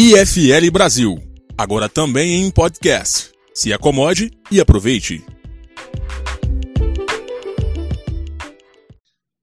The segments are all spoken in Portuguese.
IFL Brasil, agora também em podcast. Se acomode e aproveite.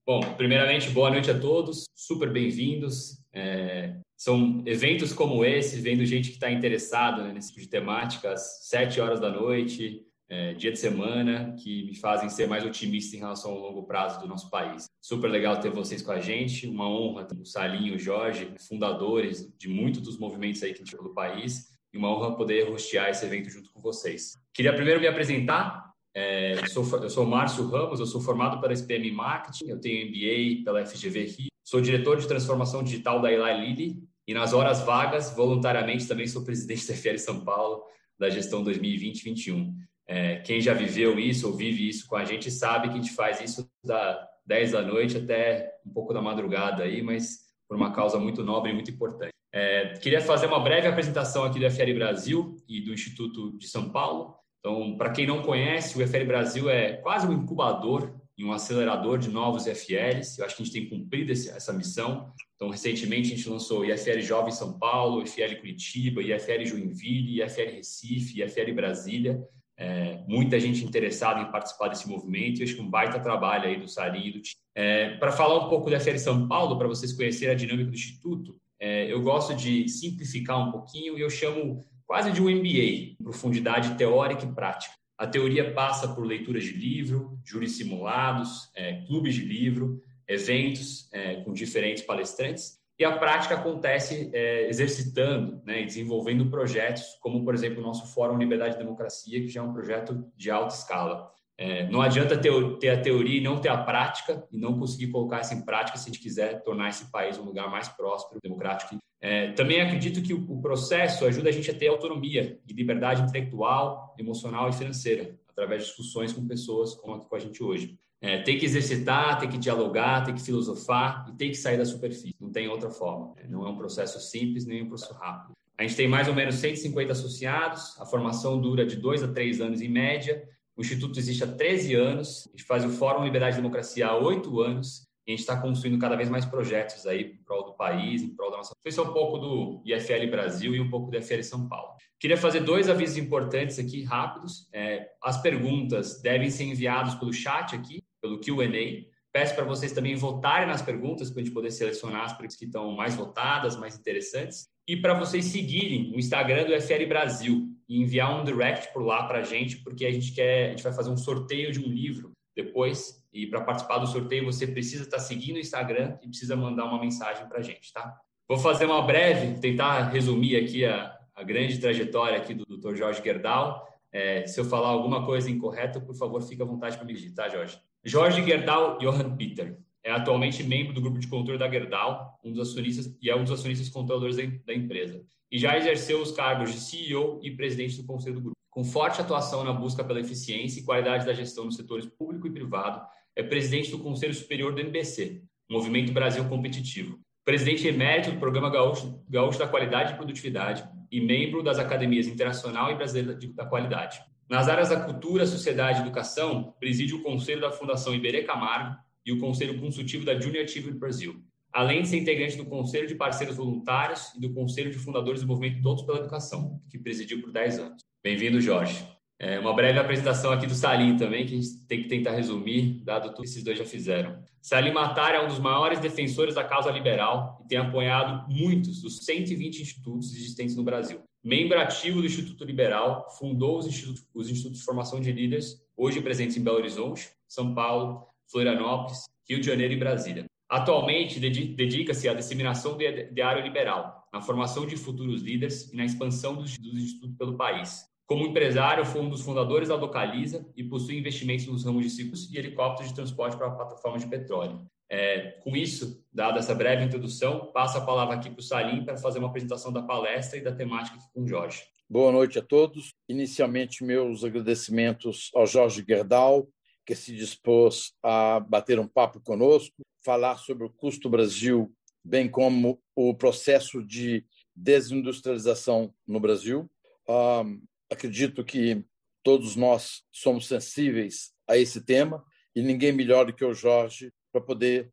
Bom, primeiramente, boa noite a todos, super bem-vindos. É, são eventos como esse, vendo gente que está interessada né, nesse tipo de temática, às sete horas da noite, é, dia de semana, que me fazem ser mais otimista em relação ao longo prazo do nosso país. Super legal ter vocês com a gente, uma honra ter o Salinho o Jorge, fundadores de muitos dos movimentos aí que a gente pelo país, e uma honra poder hostear esse evento junto com vocês. Queria primeiro me apresentar, é, eu, sou, eu sou Márcio Ramos, eu sou formado pela SPM Marketing, eu tenho MBA pela FGV Rio, sou diretor de transformação digital da Eli Lilly e nas horas vagas, voluntariamente, também sou presidente da FL São Paulo, da gestão 2020-21. É, quem já viveu isso ou vive isso com a gente sabe que a gente faz isso da 10 da noite até um pouco da madrugada aí, mas por uma causa muito nobre e muito importante. É, queria fazer uma breve apresentação aqui do FL Brasil e do Instituto de São Paulo. Então, para quem não conhece, o FL Brasil é quase um incubador e um acelerador de novos IFLs. Eu acho que a gente tem cumprido essa missão. Então, recentemente a gente lançou IFL Jovem São Paulo, IFL Curitiba, IFL Joinville, IFL Recife, IFL Brasília é, muita gente interessada em participar desse movimento e acho que um baita trabalho aí do Sari e do. É, para falar um pouco da FL São Paulo, para vocês conhecerem a dinâmica do Instituto, é, eu gosto de simplificar um pouquinho e eu chamo quase de um MBA, profundidade teórica e prática. A teoria passa por leituras de livro, júris simulados, é, clubes de livro, eventos é, com diferentes palestrantes e a prática acontece é, exercitando né, e desenvolvendo projetos, como, por exemplo, o nosso Fórum Liberdade e Democracia, que já é um projeto de alta escala. É, não adianta ter, ter, a teoria e não ter a prática, e não conseguir colocar isso em prática se a gente quiser tornar esse país um lugar mais próspero, democrático. É, também acredito que o, o processo ajuda a gente a ter autonomia e liberdade intelectual, emocional e financeira, através de discussões com pessoas como aqui com a gente hoje. É, tem que exercitar, tem que dialogar, tem que filosofar e tem que sair da superfície. Não tem outra forma. Né? Não é um processo simples nem um processo rápido. A gente tem mais ou menos 150 associados, a formação dura de dois a três anos em média. O Instituto existe há 13 anos, a gente faz o Fórum Liberdade e Democracia há oito anos a gente está construindo cada vez mais projetos aí em prol do país, em prol da nossa. Esse é um pouco do IFL Brasil e um pouco do IFL São Paulo. Queria fazer dois avisos importantes aqui, rápidos. É, as perguntas devem ser enviadas pelo chat aqui, pelo QA. Peço para vocês também votarem nas perguntas para a gente poder selecionar as perguntas que estão mais votadas, mais interessantes. E para vocês seguirem o Instagram do FL Brasil e enviar um direct por lá para a gente, porque a gente quer, a gente vai fazer um sorteio de um livro depois e para participar do sorteio, você precisa estar tá seguindo o Instagram e precisa mandar uma mensagem para a gente, tá? Vou fazer uma breve, tentar resumir aqui a, a grande trajetória aqui do Dr. Jorge Gerdau. É, se eu falar alguma coisa incorreta, por favor, fique à vontade para me dizer, tá, Jorge? Jorge Gerdau Johann Peter é atualmente membro do grupo de controle da Gerdau, um dos acionistas e é um dos acionistas controladores da empresa. E já exerceu os cargos de CEO e presidente do conselho do grupo. Com forte atuação na busca pela eficiência e qualidade da gestão nos setores público e privado, é presidente do Conselho Superior do MBC, Movimento Brasil Competitivo, presidente emérito do Programa Gaúcho, Gaúcho da Qualidade e Produtividade e membro das Academias Internacional e Brasileira da Qualidade. Nas áreas da cultura, sociedade e educação, preside o Conselho da Fundação Iberê Camargo e o Conselho Consultivo da Junior Achievement Brasil, além de ser integrante do Conselho de Parceiros Voluntários e do Conselho de Fundadores do Movimento Todos pela Educação, que presidiu por 10 anos. Bem-vindo, Jorge. É uma breve apresentação aqui do Salim também, que a gente tem que tentar resumir, dado tudo que esses dois já fizeram. Salim Matar é um dos maiores defensores da causa liberal e tem apoiado muitos dos 120 institutos existentes no Brasil. Membro ativo do Instituto Liberal, fundou os institutos, os institutos de formação de líderes, hoje presentes em Belo Horizonte, São Paulo, Florianópolis, Rio de Janeiro e Brasília. Atualmente, dedica-se à disseminação do ideário liberal, na formação de futuros líderes e na expansão dos, institutos pelo país. Como empresário, foi um dos fundadores da Localiza e possui investimentos nos ramos de ciclos e helicópteros de transporte para plataformas de petróleo. É, com isso, dada essa breve introdução, passo a palavra aqui para o Salim para fazer uma apresentação da palestra e da temática aqui com o Jorge. Boa noite a todos. Inicialmente, meus agradecimentos ao Jorge Gerdau, que se dispôs a bater um papo conosco, falar sobre o custo Brasil, bem como o processo de desindustrialização no Brasil. Um, acredito que todos nós somos sensíveis a esse tema e ninguém melhor do que o Jorge para poder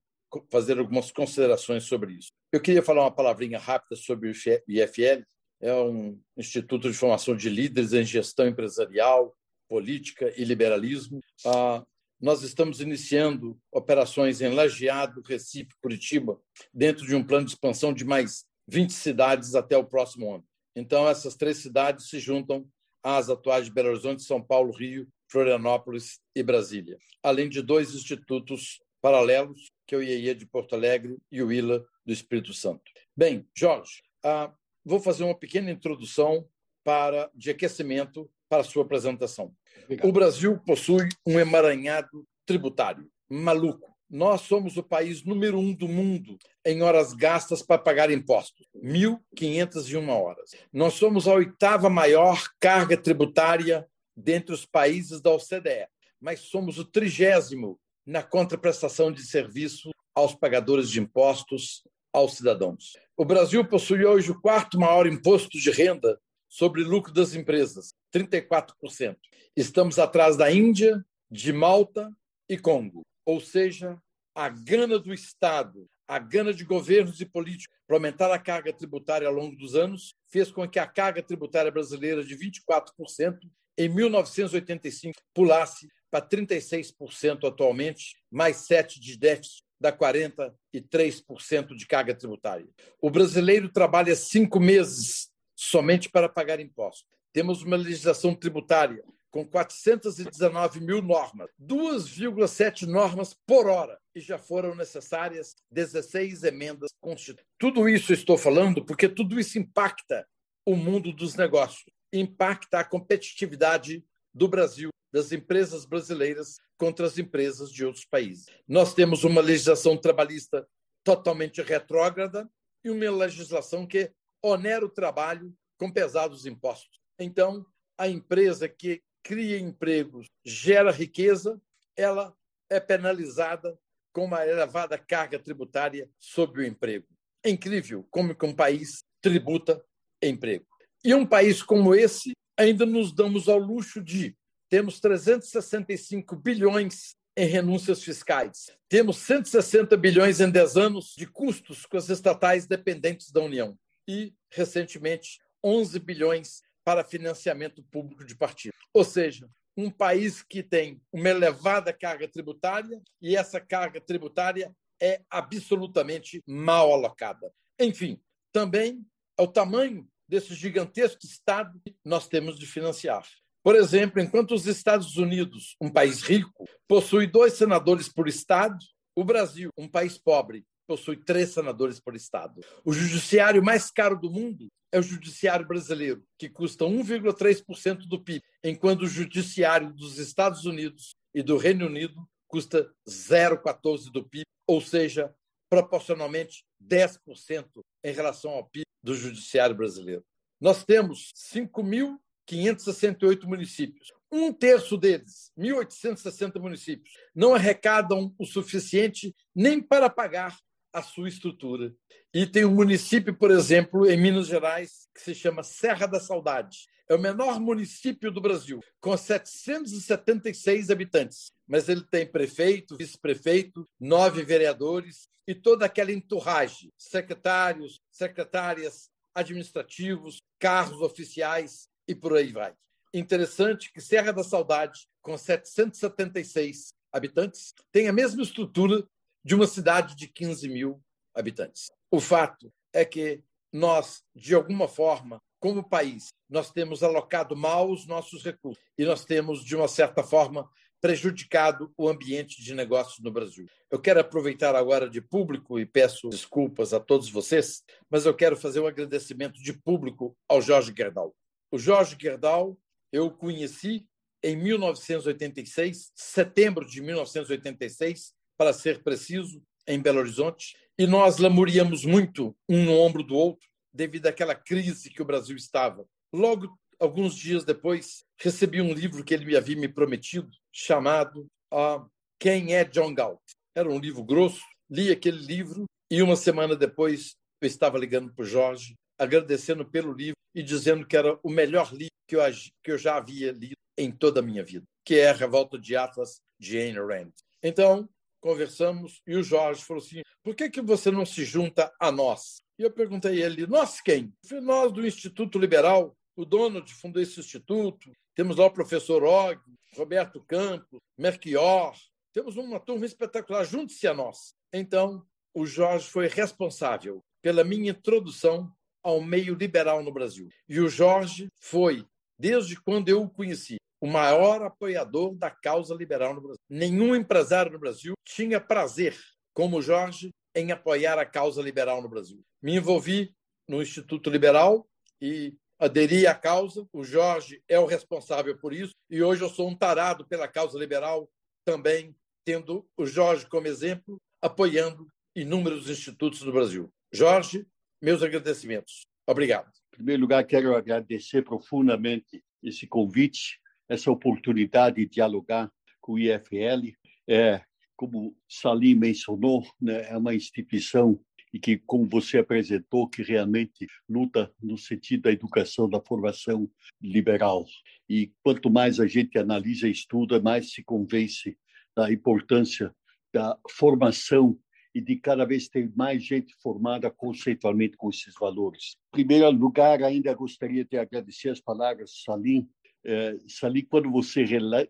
fazer algumas considerações sobre isso. Eu queria falar uma palavrinha rápida sobre o IFL. É um instituto de formação de líderes em gestão empresarial, política e liberalismo. Ah, nós estamos iniciando operações em Lajeado, Recife, Curitiba, dentro de um plano de expansão de mais 20 cidades até o próximo ano. Então, essas três cidades se juntam às atuais de Belo Horizonte, São Paulo, Rio, Florianópolis e Brasília, além de dois institutos paralelos, que é o IEE de Porto Alegre e o ILA do Espírito Santo. Bem, Jorge, ah, vou fazer uma pequena introdução para de aquecimento para a sua apresentação. Obrigado. O Brasil possui um emaranhado tributário maluco. Nós somos o país número um do mundo em horas gastas para pagar impostos, 1.501 horas. Nós somos a oitava maior carga tributária dentre os países da OCDE, mas somos o trigésimo na contraprestação de serviço aos pagadores de impostos, aos cidadãos. O Brasil possui hoje o quarto maior imposto de renda sobre lucro das empresas, 34%. Estamos atrás da Índia, de Malta e Congo. Ou seja, a gana do Estado, a gana de governos e políticos para aumentar a carga tributária ao longo dos anos fez com que a carga tributária brasileira de 24% em 1985 pulasse para 36% atualmente, mais 7% de déficit, dá 43% de carga tributária. O brasileiro trabalha cinco meses somente para pagar impostos. Temos uma legislação tributária com 419 mil normas, 2,7 normas por hora, e já foram necessárias 16 emendas constitucionais. Tudo isso estou falando porque tudo isso impacta o mundo dos negócios impacta a competitividade do Brasil, das empresas brasileiras contra as empresas de outros países. Nós temos uma legislação trabalhista totalmente retrógrada e uma legislação que onera o trabalho com pesados impostos. Então, a empresa que cria empregos, gera riqueza, ela é penalizada com uma elevada carga tributária sobre o emprego. É incrível como que um país tributa emprego. E um país como esse, ainda nos damos ao luxo de temos 365 bilhões em renúncias fiscais. Temos 160 bilhões em 10 anos de custos com as estatais dependentes da União. E, recentemente, 11 bilhões para financiamento público de partidos. Ou seja, um país que tem uma elevada carga tributária e essa carga tributária é absolutamente mal alocada. Enfim, também o tamanho desse gigantesco Estado nós temos de financiar. Por exemplo, enquanto os Estados Unidos, um país rico, possui dois senadores por Estado, o Brasil, um país pobre, possui três senadores por Estado. O judiciário mais caro do mundo é o judiciário brasileiro, que custa 1,3% do PIB, enquanto o judiciário dos Estados Unidos e do Reino Unido custa 0,14% do PIB, ou seja, proporcionalmente 10% em relação ao PIB do Judiciário brasileiro. Nós temos 5.568 municípios. Um terço deles, 1.860 municípios, não arrecadam o suficiente nem para pagar a sua estrutura. E tem um município, por exemplo, em Minas Gerais, que se chama Serra da Saudade. É o menor município do Brasil, com 776 habitantes. Mas ele tem prefeito, vice-prefeito, nove vereadores e toda aquela enturragem, secretários, secretárias, administrativos, carros oficiais e por aí vai. Interessante que Serra da Saudade, com 776 habitantes, tem a mesma estrutura de uma cidade de 15 mil habitantes. O fato é que nós, de alguma forma, como país, nós temos alocado mal os nossos recursos e nós temos, de uma certa forma, prejudicado o ambiente de negócios no Brasil. Eu quero aproveitar agora de público e peço desculpas a todos vocês, mas eu quero fazer um agradecimento de público ao Jorge Gerdau. O Jorge Gerdau eu conheci em 1986, setembro de 1986, para ser preciso, em Belo Horizonte, e nós lamuriamos muito um no ombro do outro devido àquela crise que o Brasil estava. Logo alguns dias depois, recebi um livro que ele me havia me prometido, chamado uh, Quem é John Galt. Era um livro grosso, li aquele livro e uma semana depois eu estava ligando para o Jorge, agradecendo pelo livro e dizendo que era o melhor livro que eu, que eu já havia lido em toda a minha vida, que é A Revolta de Atlas, de Ayn Rand. Então, conversamos e o Jorge falou assim: por que, que você não se junta a nós? E eu perguntei a ele: nós quem? Nós do Instituto Liberal, o dono de fundou esse instituto, temos lá o professor Og, Roberto Campos, Merchior, temos uma turma espetacular, junte-se a nós. Então, o Jorge foi responsável pela minha introdução ao meio liberal no Brasil. E o Jorge foi, desde quando eu o conheci, o maior apoiador da causa liberal no Brasil. Nenhum empresário no Brasil tinha prazer, como Jorge, em apoiar a causa liberal no Brasil. Me envolvi no Instituto Liberal e aderi à causa. O Jorge é o responsável por isso e hoje eu sou um tarado pela causa liberal, também tendo o Jorge como exemplo, apoiando inúmeros institutos do Brasil. Jorge, meus agradecimentos. Obrigado. Em primeiro lugar, quero agradecer profundamente esse convite essa oportunidade de dialogar com o IFL. É, como Salim mencionou, né, é uma instituição e que, como você apresentou, que realmente luta no sentido da educação, da formação liberal. E quanto mais a gente analisa e estuda, mais se convence da importância da formação e de cada vez ter mais gente formada conceitualmente com esses valores. Em primeiro lugar, ainda gostaria de agradecer as palavras Salim é, Salim, quando você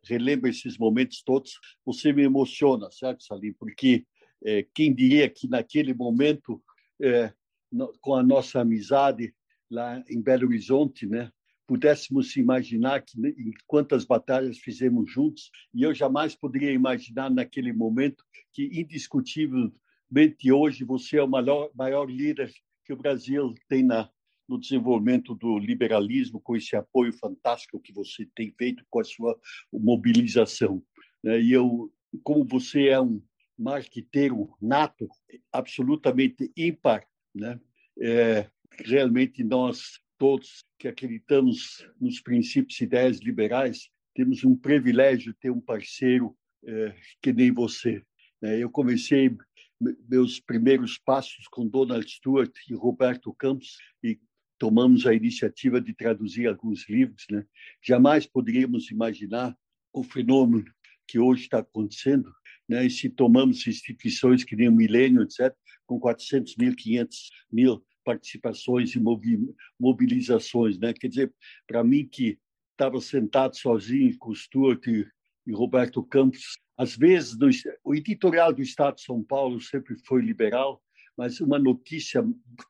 relembra esses momentos todos, você me emociona, certo, Salim? Porque é, quem diria que naquele momento, é, no, com a nossa amizade lá em Belo Horizonte, né, pudéssemos imaginar que quantas batalhas fizemos juntos, e eu jamais poderia imaginar naquele momento que, indiscutivelmente, hoje você é o maior, maior líder que o Brasil tem na, no desenvolvimento do liberalismo, com esse apoio fantástico que você tem feito com a sua mobilização. Né? E eu, como você é um marqueteiro nato, absolutamente ímpar, né? É, realmente nós todos que acreditamos nos princípios e ideias liberais temos um privilégio de ter um parceiro é, que nem você. Né? Eu comecei meus primeiros passos com Donald Stewart e Roberto Campos e tomamos a iniciativa de traduzir alguns livros, né? Jamais poderíamos imaginar o fenômeno que hoje está acontecendo, né? E se tomamos instituições que nem o Milênio, etc., com 400 mil, 500 mil participações e mobilizações, né? Quer dizer, para mim que estava sentado sozinho com Stuart e, e Roberto Campos, às vezes no, o editorial do Estado de São Paulo sempre foi liberal, mas uma notícia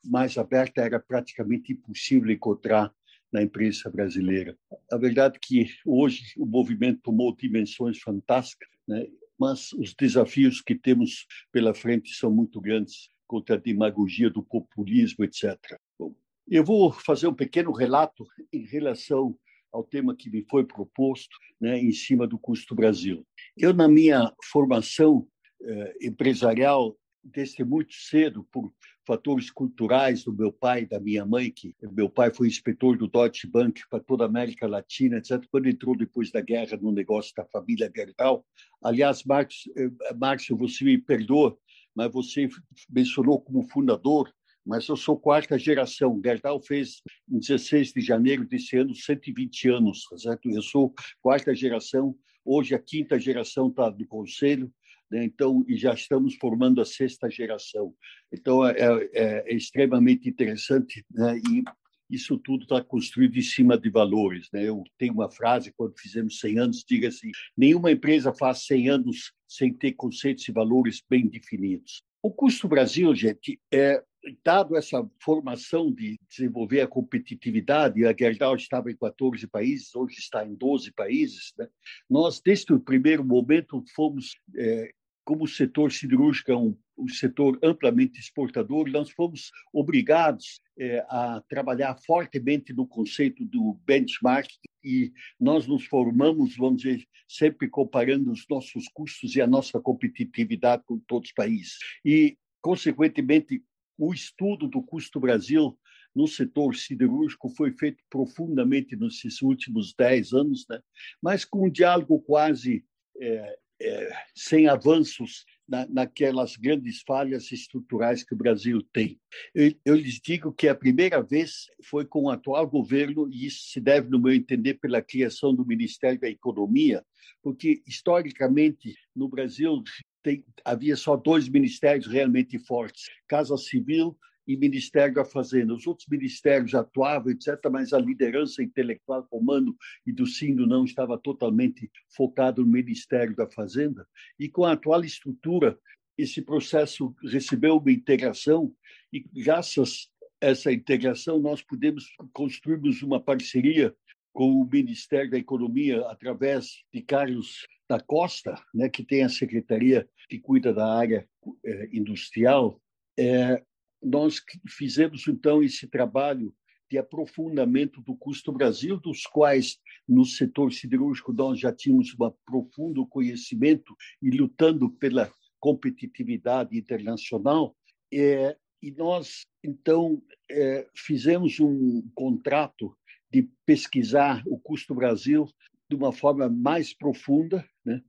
mais aberta era praticamente impossível encontrar na imprensa brasileira. A verdade é que hoje o movimento tomou dimensões fantásticas, né? mas os desafios que temos pela frente são muito grandes contra a demagogia do populismo, etc. Bom, eu vou fazer um pequeno relato em relação ao tema que me foi proposto, né, em cima do custo Brasil. Eu, na minha formação eh, empresarial, desde muito cedo, por fatores culturais do meu pai da minha mãe, que meu pai foi inspetor do Deutsche Bank para toda a América Latina, etc. Quando entrou depois da guerra no negócio da família Gerdau, aliás, eh, Márcio, você me perdoa, mas você mencionou como fundador, mas eu sou quarta geração. Gerdau fez em 16 de janeiro desse ano 120 anos, certo? Eu sou quarta geração. Hoje a quinta geração está no conselho? Então e já estamos formando a sexta geração. Então é, é, é extremamente interessante né? e isso tudo está construído em cima de valores. Né? Eu tenho uma frase quando fizemos 100 anos, diga assim: nenhuma empresa faz 100 anos sem ter conceitos e valores bem definidos. O custo Brasil, gente, é dado essa formação de desenvolver a competitividade, a Gerdau estava em 14 países, hoje está em 12 países, né? nós, desde o primeiro momento, fomos é, como o setor siderúrgico é um, um setor amplamente exportador, nós fomos obrigados é, a trabalhar fortemente no conceito do benchmark e nós nos formamos, vamos dizer, sempre comparando os nossos custos e a nossa competitividade com todos os países. E, consequentemente, o estudo do custo Brasil no setor siderúrgico foi feito profundamente nesses últimos dez anos, né? mas com um diálogo quase é, é, sem avanços na, naquelas grandes falhas estruturais que o Brasil tem. Eu, eu, lhes digo que a primeira vez foi com o atual governo, e isso se deve, no meu entender, pela criação do Ministério da Economia, porque, historicamente, no Brasil, tem, havia só dois ministérios realmente fortes: Casa Civil e Ministério da Fazenda. Os outros ministérios atuavam, etc., mas a liderança intelectual, comando e do Sindo não estava totalmente focado no Ministério da Fazenda. E com a atual estrutura, esse processo recebeu uma integração e, graças a essa integração, nós podemos construirmos uma parceria com o Ministério da Economia através de Carlos da Costa, né, que tem a secretaria que cuida da área eh, industrial, é, nós fizemos então esse trabalho de aprofundamento do custo Brasil, dos quais no setor siderúrgico nós já tínhamos um profundo conhecimento e lutando pela competitividade internacional. É, e nós então é, fizemos um contrato de pesquisar o custo Brasil de uma forma mais profunda, né?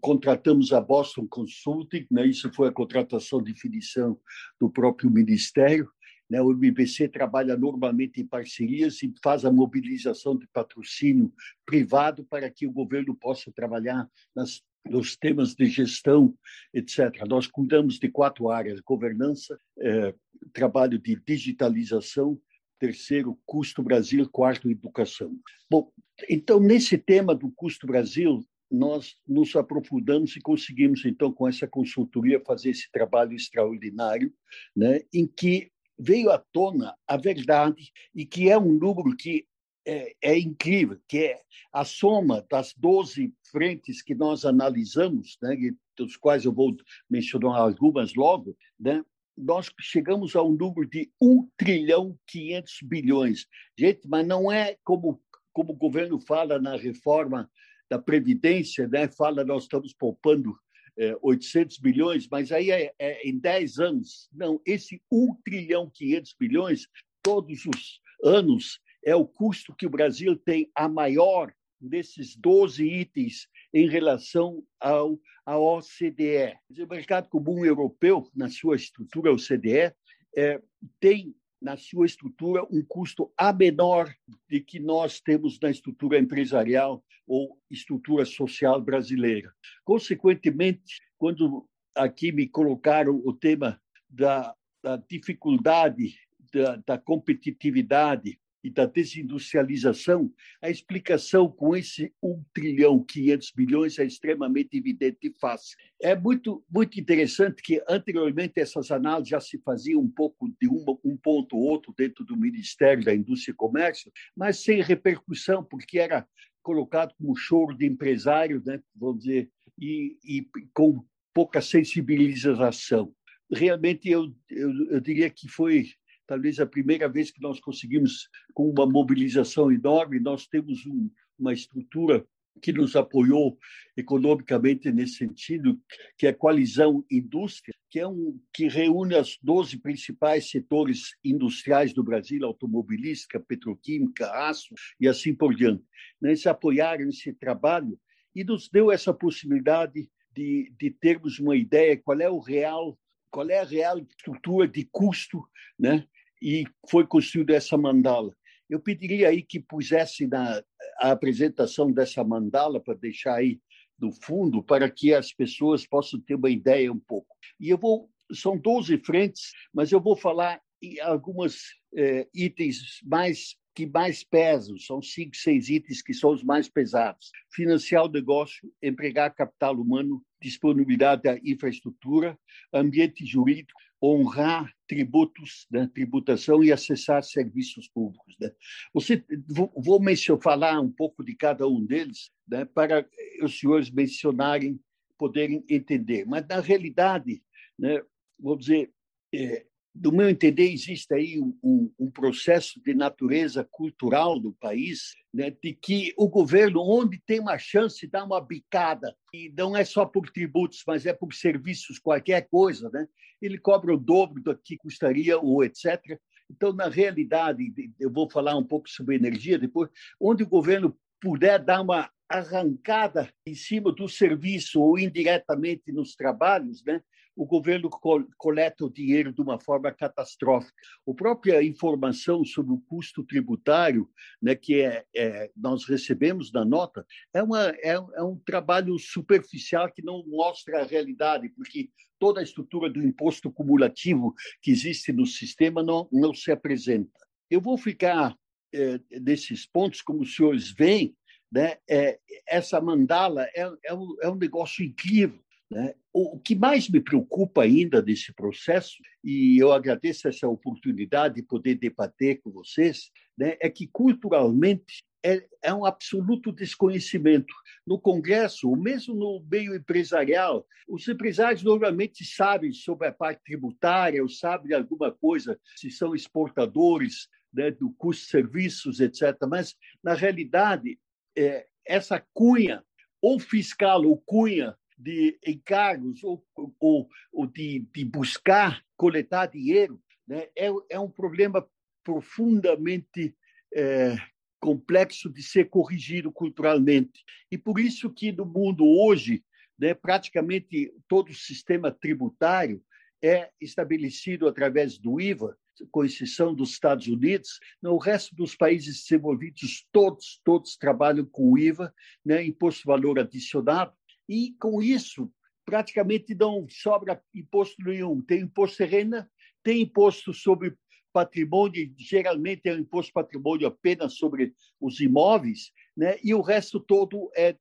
contratamos a Boston Consulting, né? isso foi a contratação de definição do próprio Ministério. Né? O MBC trabalha normalmente em parcerias e faz a mobilização de patrocínio privado para que o governo possa trabalhar nas, nos temas de gestão, etc. Nós cuidamos de quatro áreas: governança, eh, trabalho de digitalização, terceiro, custo Brasil, quarto, educação. Bom, então, nesse tema do custo Brasil, nós nos aprofundamos e conseguimos, então, com essa consultoria, fazer esse trabalho extraordinário, né, em que veio à tona a verdade e que é um número que é, é, incrível, que é a soma das 12 frentes que nós analisamos, né, dos quais eu vou mencionar algumas logo, né, nós chegamos a um número de 1 trilhão 500 bilhões. Gente, mas não é como, como o governo fala na reforma da Previdência, né? fala nós estamos poupando é, 800 bilhões, mas aí é, é, em 10 anos. Não, esse 1 trilhão 500 bilhões, todos os anos, é o custo que o Brasil tem a maior desses 12 itens em relação ao, à OCDE. O mercado comum europeu, na sua estrutura OCDE, é, tem na sua estrutura um custo a menor de que nós temos na estrutura empresarial ou estrutura social brasileira. Consequentemente, quando aqui me colocaram o tema da, da dificuldade da, da competitividade e da desindustrialização, a explicação com esse 1 trilhão 500 bilhões é extremamente evidente e fácil. É muito, muito interessante que anteriormente essas análises já se faziam um pouco de uma, um ponto ou outro dentro do Ministério da Indústria e Comércio, mas sem repercussão, porque era colocado como choro de empresário, né, vamos dizer, e, e com pouca sensibilização. Realmente, eu, eu, eu diria que foi talvez a primeira vez que nós conseguimos, com uma mobilização enorme, nós temos um, uma estrutura que nos apoiou economicamente nesse sentido, que é a Coalizão Indústria, que é um que reúne os 12 principais setores industriais do Brasil, automobilística, petroquímica, aço e assim por diante. Eles apoiaram esse trabalho e nos deu essa possibilidade de, de termos uma ideia qual é o real qual é a real estrutura de custo né, e foi construída essa mandala. Eu pediria aí que pusesse na a apresentação dessa mandala para deixar aí no fundo para que as pessoas possam ter uma ideia um pouco. E eu vou são 12 frentes, mas eu vou falar em alguns eh, itens mais que mais pesam, são cinco, seis itens que são os mais pesados. Financiar o negócio, empregar capital humano, disponibilidade da infraestrutura, ambiente jurídico, honrar tributos, né, tributação e acessar serviços públicos. Né? Você, vou, vou mencionar, falar um pouco de cada um deles né, para os senhores mencionarem, poderem entender. Mas, na realidade, né, vou dizer, é, do meu entender, existe aí um, um, processo de natureza cultural do país, né, de que o governo, onde tem uma chance, dá uma bicada, e não é só por tributos, mas é por serviços, qualquer coisa, né? ele cobra o dobro do que custaria, ou etc. Então, na realidade, eu vou falar um pouco sobre energia depois, onde o governo puder dar uma arrancada em cima do serviço ou indiretamente nos trabalhos, né? O governo coleta o dinheiro de uma forma catastrófica. A própria informação sobre o custo tributário né, que é, é, nós recebemos na nota é, uma, é, é um trabalho superficial que não mostra a realidade, porque toda a estrutura do imposto cumulativo que existe no sistema não, não se apresenta. Eu vou ficar é, nesses pontos, como os senhores veem, né? É, essa mandala é, é, um, é um negócio incrível. Né? O que mais me preocupa ainda desse processo, e eu agradeço essa oportunidade de poder debater com vocês, né, é que culturalmente é, é, um absoluto desconhecimento. No Congresso, ou mesmo no meio empresarial, os empresários normalmente sabem sobre a parte tributária, ou sabem alguma coisa, se são exportadores né, do custo de serviços, etc. Mas, na realidade, é, essa cunha, ou fiscal, ou cunha de encargos ou, ou, ou de, de, buscar coletar dinheiro né, é, é um problema profundamente é, complexo de ser corrigido culturalmente. E por isso que no mundo hoje, né, praticamente todo o sistema tributário é estabelecido através do IVA, com exceção dos Estados Unidos, no resto dos países desenvolvidos, todos, todos trabalham com IVA, né, imposto valor adicionado, e com isso praticamente não sobra imposto nenhum. Tem imposto renda, tem imposto sobre patrimônio, geralmente é um imposto patrimônio apenas sobre os imóveis, né? e o resto todo é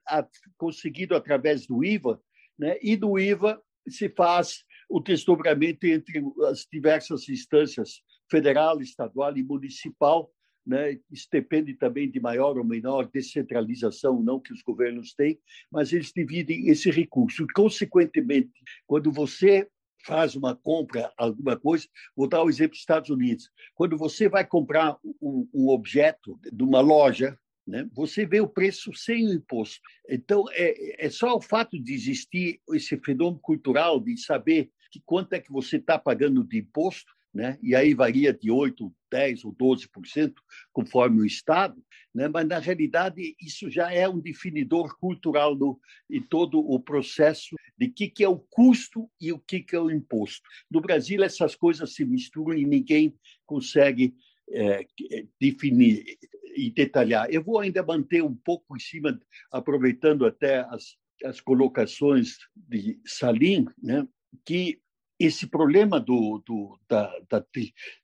conseguido através do IVA, né? e do IVA se faz o desdobramento entre as diversas instâncias federal, estadual e municipal, né? Isso depende também de maior ou menor descentralização, não que os governos têm, mas eles dividem esse recurso. Consequentemente, quando você faz uma compra, alguma coisa, vou dar o exemplo dos Estados Unidos. Quando você vai comprar um, um objeto de uma loja, né? Você vê o preço sem o imposto. Então, é, é só o fato de existir esse fenômeno cultural de saber que quanto é que você está pagando de imposto, né? e aí varia de 8%, 10% ou 12%, conforme o Estado, né? mas, na realidade, isso já é um definidor cultural no, em todo o processo de que, que é o custo e o que, que é o imposto. No Brasil, essas coisas se misturam e ninguém consegue é, definir e detalhar. Eu vou ainda manter um pouco em cima, aproveitando até as, as colocações de Salim, né, que esse problema do, do da, da,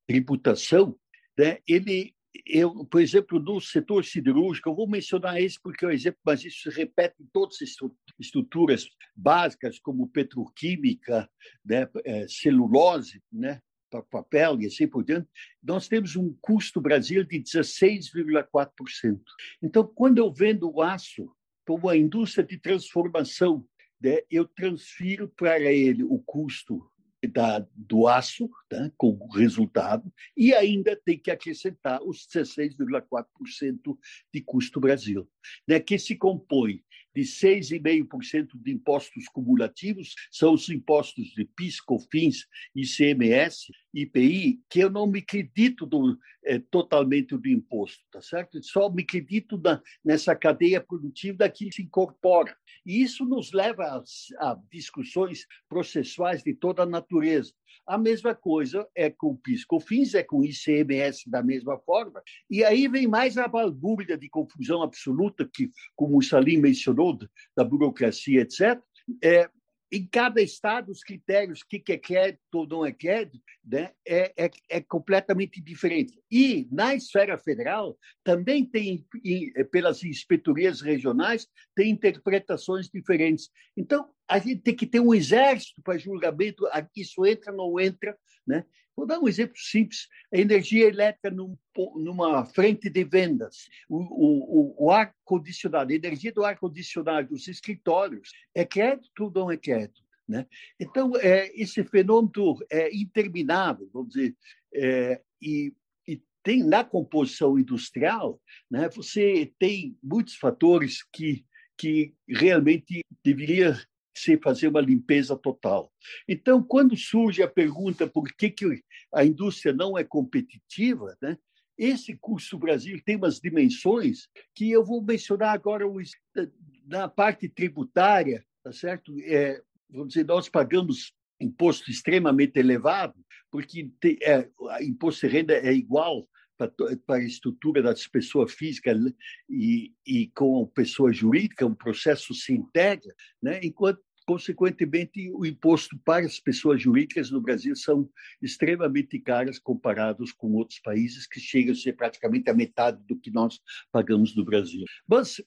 tributação, né, ele, eu, por exemplo, no setor siderúrgico, eu vou mencionar esse porque é um exemplo, mas isso se repete em todas as estruturas básicas, como petroquímica, né, é, celulose, né, papel e assim por diante, nós temos um custo Brasil de 16,4%. Então, quando eu vendo o aço como a indústria de transformação, né, eu transfiro para ele o custo da, do aço, né, como resultado, e ainda tem que acrescentar os 16,4% de custo Brasil, né, que se compõe de 6,5% de impostos cumulativos, são os impostos de PIS, COFINS, ICMS, IPI, que eu não me acredito do, é, totalmente do imposto, tá certo? Só me acredito na, nessa cadeia produtiva daquilo que se incorpora. E isso nos leva a, a discussões processuais de toda a natureza. A mesma coisa é com o PIS, COFINS, é com o ICMS da mesma forma. E aí vem mais a balbúrdia de confusão absoluta que, como o Salim mencionou, da burocracia, etc. É, em cada estado, os critérios, o que é crédito ou não é crédito, né, é, é, é, completamente diferente. E, na esfera federal, também tem, pelas inspetorias regionais, tem interpretações diferentes. Então, a gente tem que ter um exército para julgamento, isso entra ou não entra. Né? Vou dar um exemplo simples: a energia elétrica num, numa frente de vendas, o, o, o ar-condicionado, a energia do ar-condicionado dos escritórios, é crédito ou não é crédito? Né? Então, é, esse fenômeno é interminável, vamos dizer, é, e, e, tem na composição industrial, né, você tem muitos fatores que, que realmente deveria se fazer uma limpeza total. Então, quando surge a pergunta por que, que a indústria não é competitiva, né? esse custo Brasil tem umas dimensões que eu vou mencionar agora na parte tributária, tá certo? É, vamos dizer, nós pagamos imposto extremamente elevado, porque te, é, imposto de renda é igual para a estrutura das pessoas físicas e, e com pessoa jurídica, um processo se integra, né? enquanto Consequentemente, o imposto para as pessoas jurídicas no Brasil são extremamente caras comparados com outros países que chegam a ser praticamente a metade do que nós pagamos no Brasil. Mas,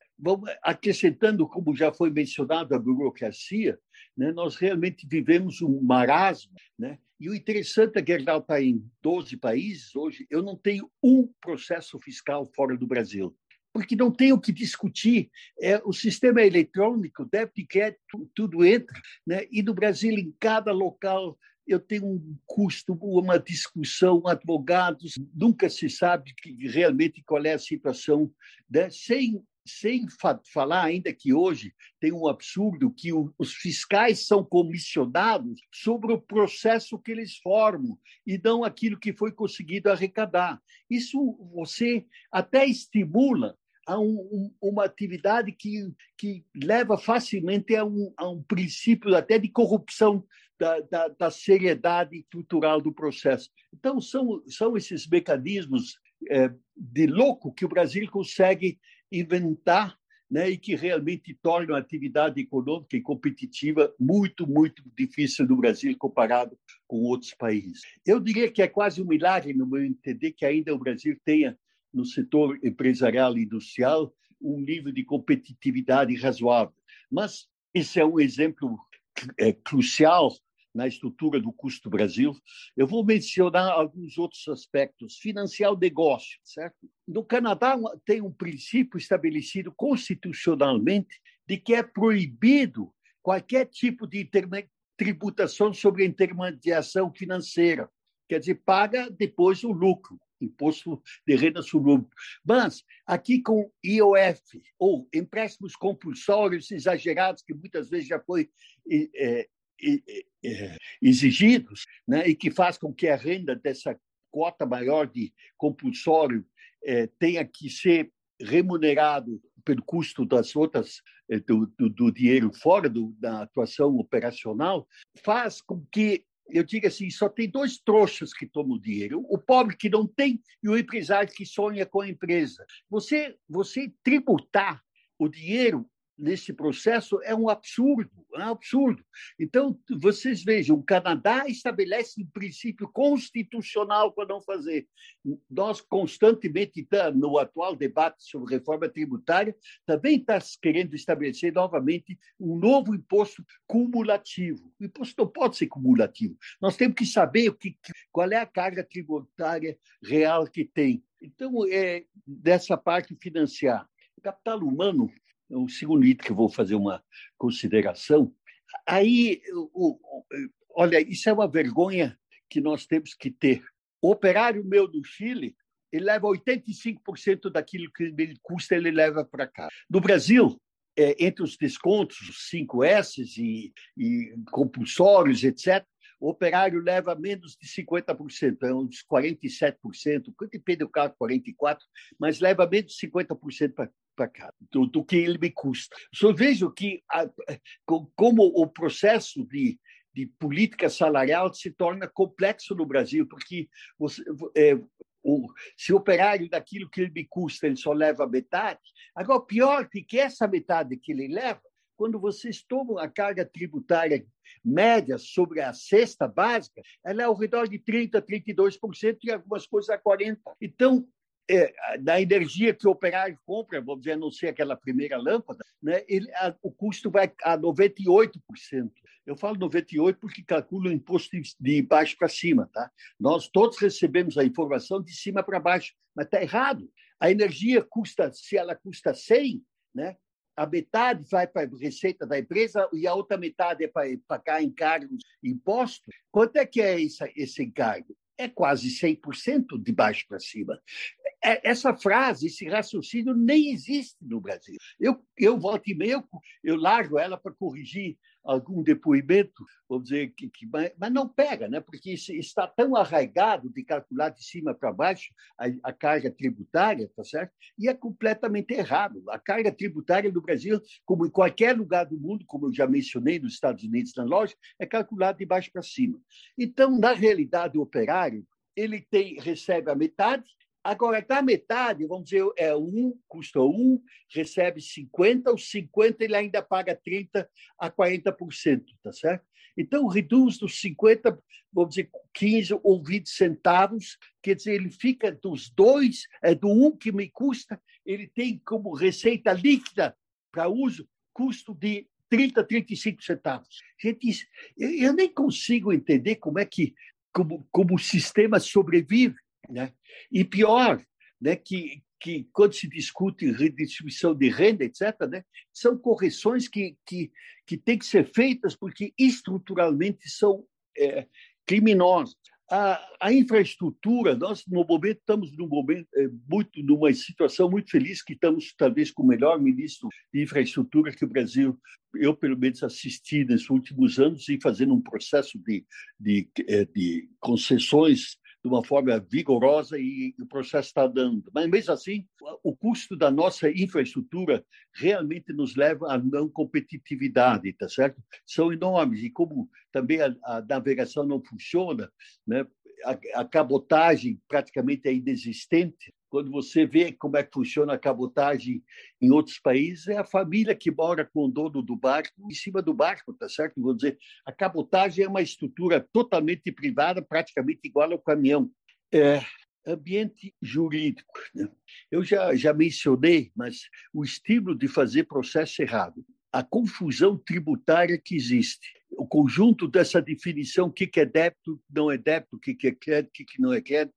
acrescentando, como já foi mencionado, a burocracia, né, nós realmente vivemos um marasmo. Né? E o interessante é que Gerdau está em 12 países hoje. Eu não tenho um processo fiscal fora do Brasil porque não tem o que discutir. É, o sistema eletrônico, débito e crédito, tudo entra. Né? E no Brasil, em cada local, eu tenho um custo, uma discussão, advogados, nunca se sabe que, realmente qual é a situação, né? sem, sem fa falar ainda que hoje tem um absurdo que o, os fiscais são comissionados sobre o processo que eles formam e não aquilo que foi conseguido arrecadar. Isso você até estimula a um, uma atividade que, que leva facilmente a um, a um princípio até de corrupção da, da, da, seriedade estrutural do processo. Então, são, são esses mecanismos é, de louco que o Brasil consegue inventar né, e que realmente tornam a atividade econômica e competitiva muito, muito difícil no Brasil comparado com outros países. Eu diria que é quase um milagre, no meu entender, que ainda o Brasil tenha no setor empresarial e industrial um nível de competitividade razoável. Mas esse é um exemplo é, crucial na estrutura do custo Brasil. Eu vou mencionar alguns outros aspectos. Financiar o negócio, certo? No Canadá tem um princípio estabelecido constitucionalmente de que é proibido qualquer tipo de tributação sobre a intermediação financeira. Quer dizer, paga depois o lucro imposto de renda sobre. Mas aqui com IOF, ou empréstimos compulsórios exagerados, que muitas vezes já foi é, é, é, exigidos, né, e que faz com que a renda dessa cota maior de compulsório é, tenha que ser remunerado pelo custo das outras é, do, do, do dinheiro fora do, da atuação operacional, faz com que eu digo assim, só tem dois trouxas que tomam dinheiro, o pobre que não tem e o empresário que sonha com a empresa. Você, você tributar o dinheiro nesse processo é um absurdo, é um absurdo. Então, vocês vejam, o Canadá estabelece um princípio constitucional para não fazer. Nós constantemente, tá, no atual debate sobre reforma tributária, também está querendo estabelecer novamente um novo imposto cumulativo. O imposto não pode ser cumulativo. Nós temos que saber o que, qual é a carga tributária real que tem. Então, é dessa parte financiar. O capital humano o segundo item que eu vou fazer uma consideração. Aí, o, o, olha, isso é uma vergonha que nós temos que ter. O operário meu do Chile, ele leva 85% daquilo que ele custa, ele leva para cá. No Brasil, é, entre os descontos, os 5S e, e compulsórios, etc., o operário leva menos de 50%, é uns 47%, depende do carro, 44%, mas leva menos de 50% para cá, do, do, que ele me custa. Só vejo que, a, como o processo de, de política salarial se torna complexo no Brasil, porque você, é, o, se o operário daquilo que ele me custa, ele só leva metade. Agora, pior que, que essa metade que ele leva, quando vocês tomam a carga tributária média sobre a cesta básica, ela é ao redor de 30%, 32% e algumas coisas a 40%. Então, é, da energia que o operário compra, vamos dizer, a não ser aquela primeira lâmpada, né, ele, a, o custo vai a 98%. Eu falo 98% porque calculo o imposto de, baixo para cima. Tá? Nós todos recebemos a informação de cima para baixo, mas está errado. A energia custa, se ela custa 100, né, a metade vai para a receita da empresa e a outra metade é para pagar encargos, impostos. Quanto é que é esse, esse encargo? É quase 100% de baixo para cima. É, essa frase, esse raciocínio nem existe no Brasil. Eu, eu volto e meio, eu largo ela para corrigir algum depoimento, vamos dizer, que, que mas não pega, né? porque está tão arraigado de calcular de cima para baixo a, a, carga tributária, tá certo? E é completamente errado. A carga tributária do Brasil, como em qualquer lugar do mundo, como eu já mencionei nos Estados Unidos na loja, é calculada de baixo para cima. Então, na realidade, o operário ele tem recebe a metade Agora, da metade, vamos dizer, é um, custa um, recebe 50, os 50 ele ainda paga 30 a 40%, tá certo? Então, reduz dos 50, vamos dizer, 15 ou 20 centavos, quer dizer, ele fica dos dois, é do um que me custa, ele tem como receita líquida para uso custo de 30, 35 centavos. Gente, eu nem consigo entender como é que como, como o sistema sobrevive né? E pior, né, que, que quando se discute redistribuição de renda, etc., né, são correções que, que, que têm que ser feitas porque estruturalmente são é, criminosas. A, a, infraestrutura, nós no momento estamos num momento é, muito numa situação muito feliz que estamos talvez com o melhor ministro de infraestrutura que o Brasil eu pelo menos assisti nesses últimos anos e fazendo um processo de, de, é, de concessões de uma forma vigorosa e o processo está dando. Mas, mesmo assim, o custo da nossa infraestrutura realmente nos leva à não competitividade, tá certo? São enormes. E como também a, a navegação não funciona, né? a, a cabotagem praticamente é inexistente, quando você vê como é que funciona a cabotagem em outros países, é a família que mora com o dono do barco em cima do barco, tá certo? Vou dizer, a cabotagem é uma estrutura totalmente privada, praticamente igual ao caminhão. É, ambiente jurídico. Né? Eu já, já mencionei, mas o estímulo de fazer processo errado, a confusão tributária que existe, o conjunto dessa definição, o que é débito, não é débito, o que é crédito, o que não é crédito,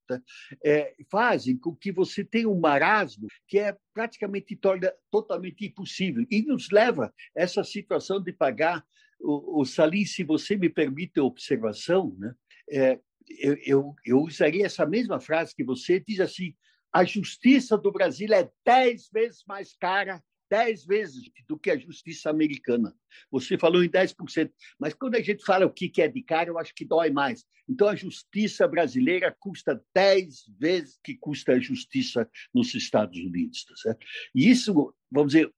é, fazem com que você tenha um marasmo que é praticamente torna totalmente impossível e nos leva a essa situação de pagar o, o Salim, se você me permite a observação, né? É, eu, eu, eu usaria essa mesma frase que você diz assim: a justiça do Brasil é dez vezes mais cara 10 vezes do que a justiça americana. Você falou em 10%, mas quando a gente fala o que é de cara, eu acho que dói mais. Então, a justiça brasileira custa 10 vezes que custa a justiça nos Estados Unidos. Tá certo? E isso, vamos dizer,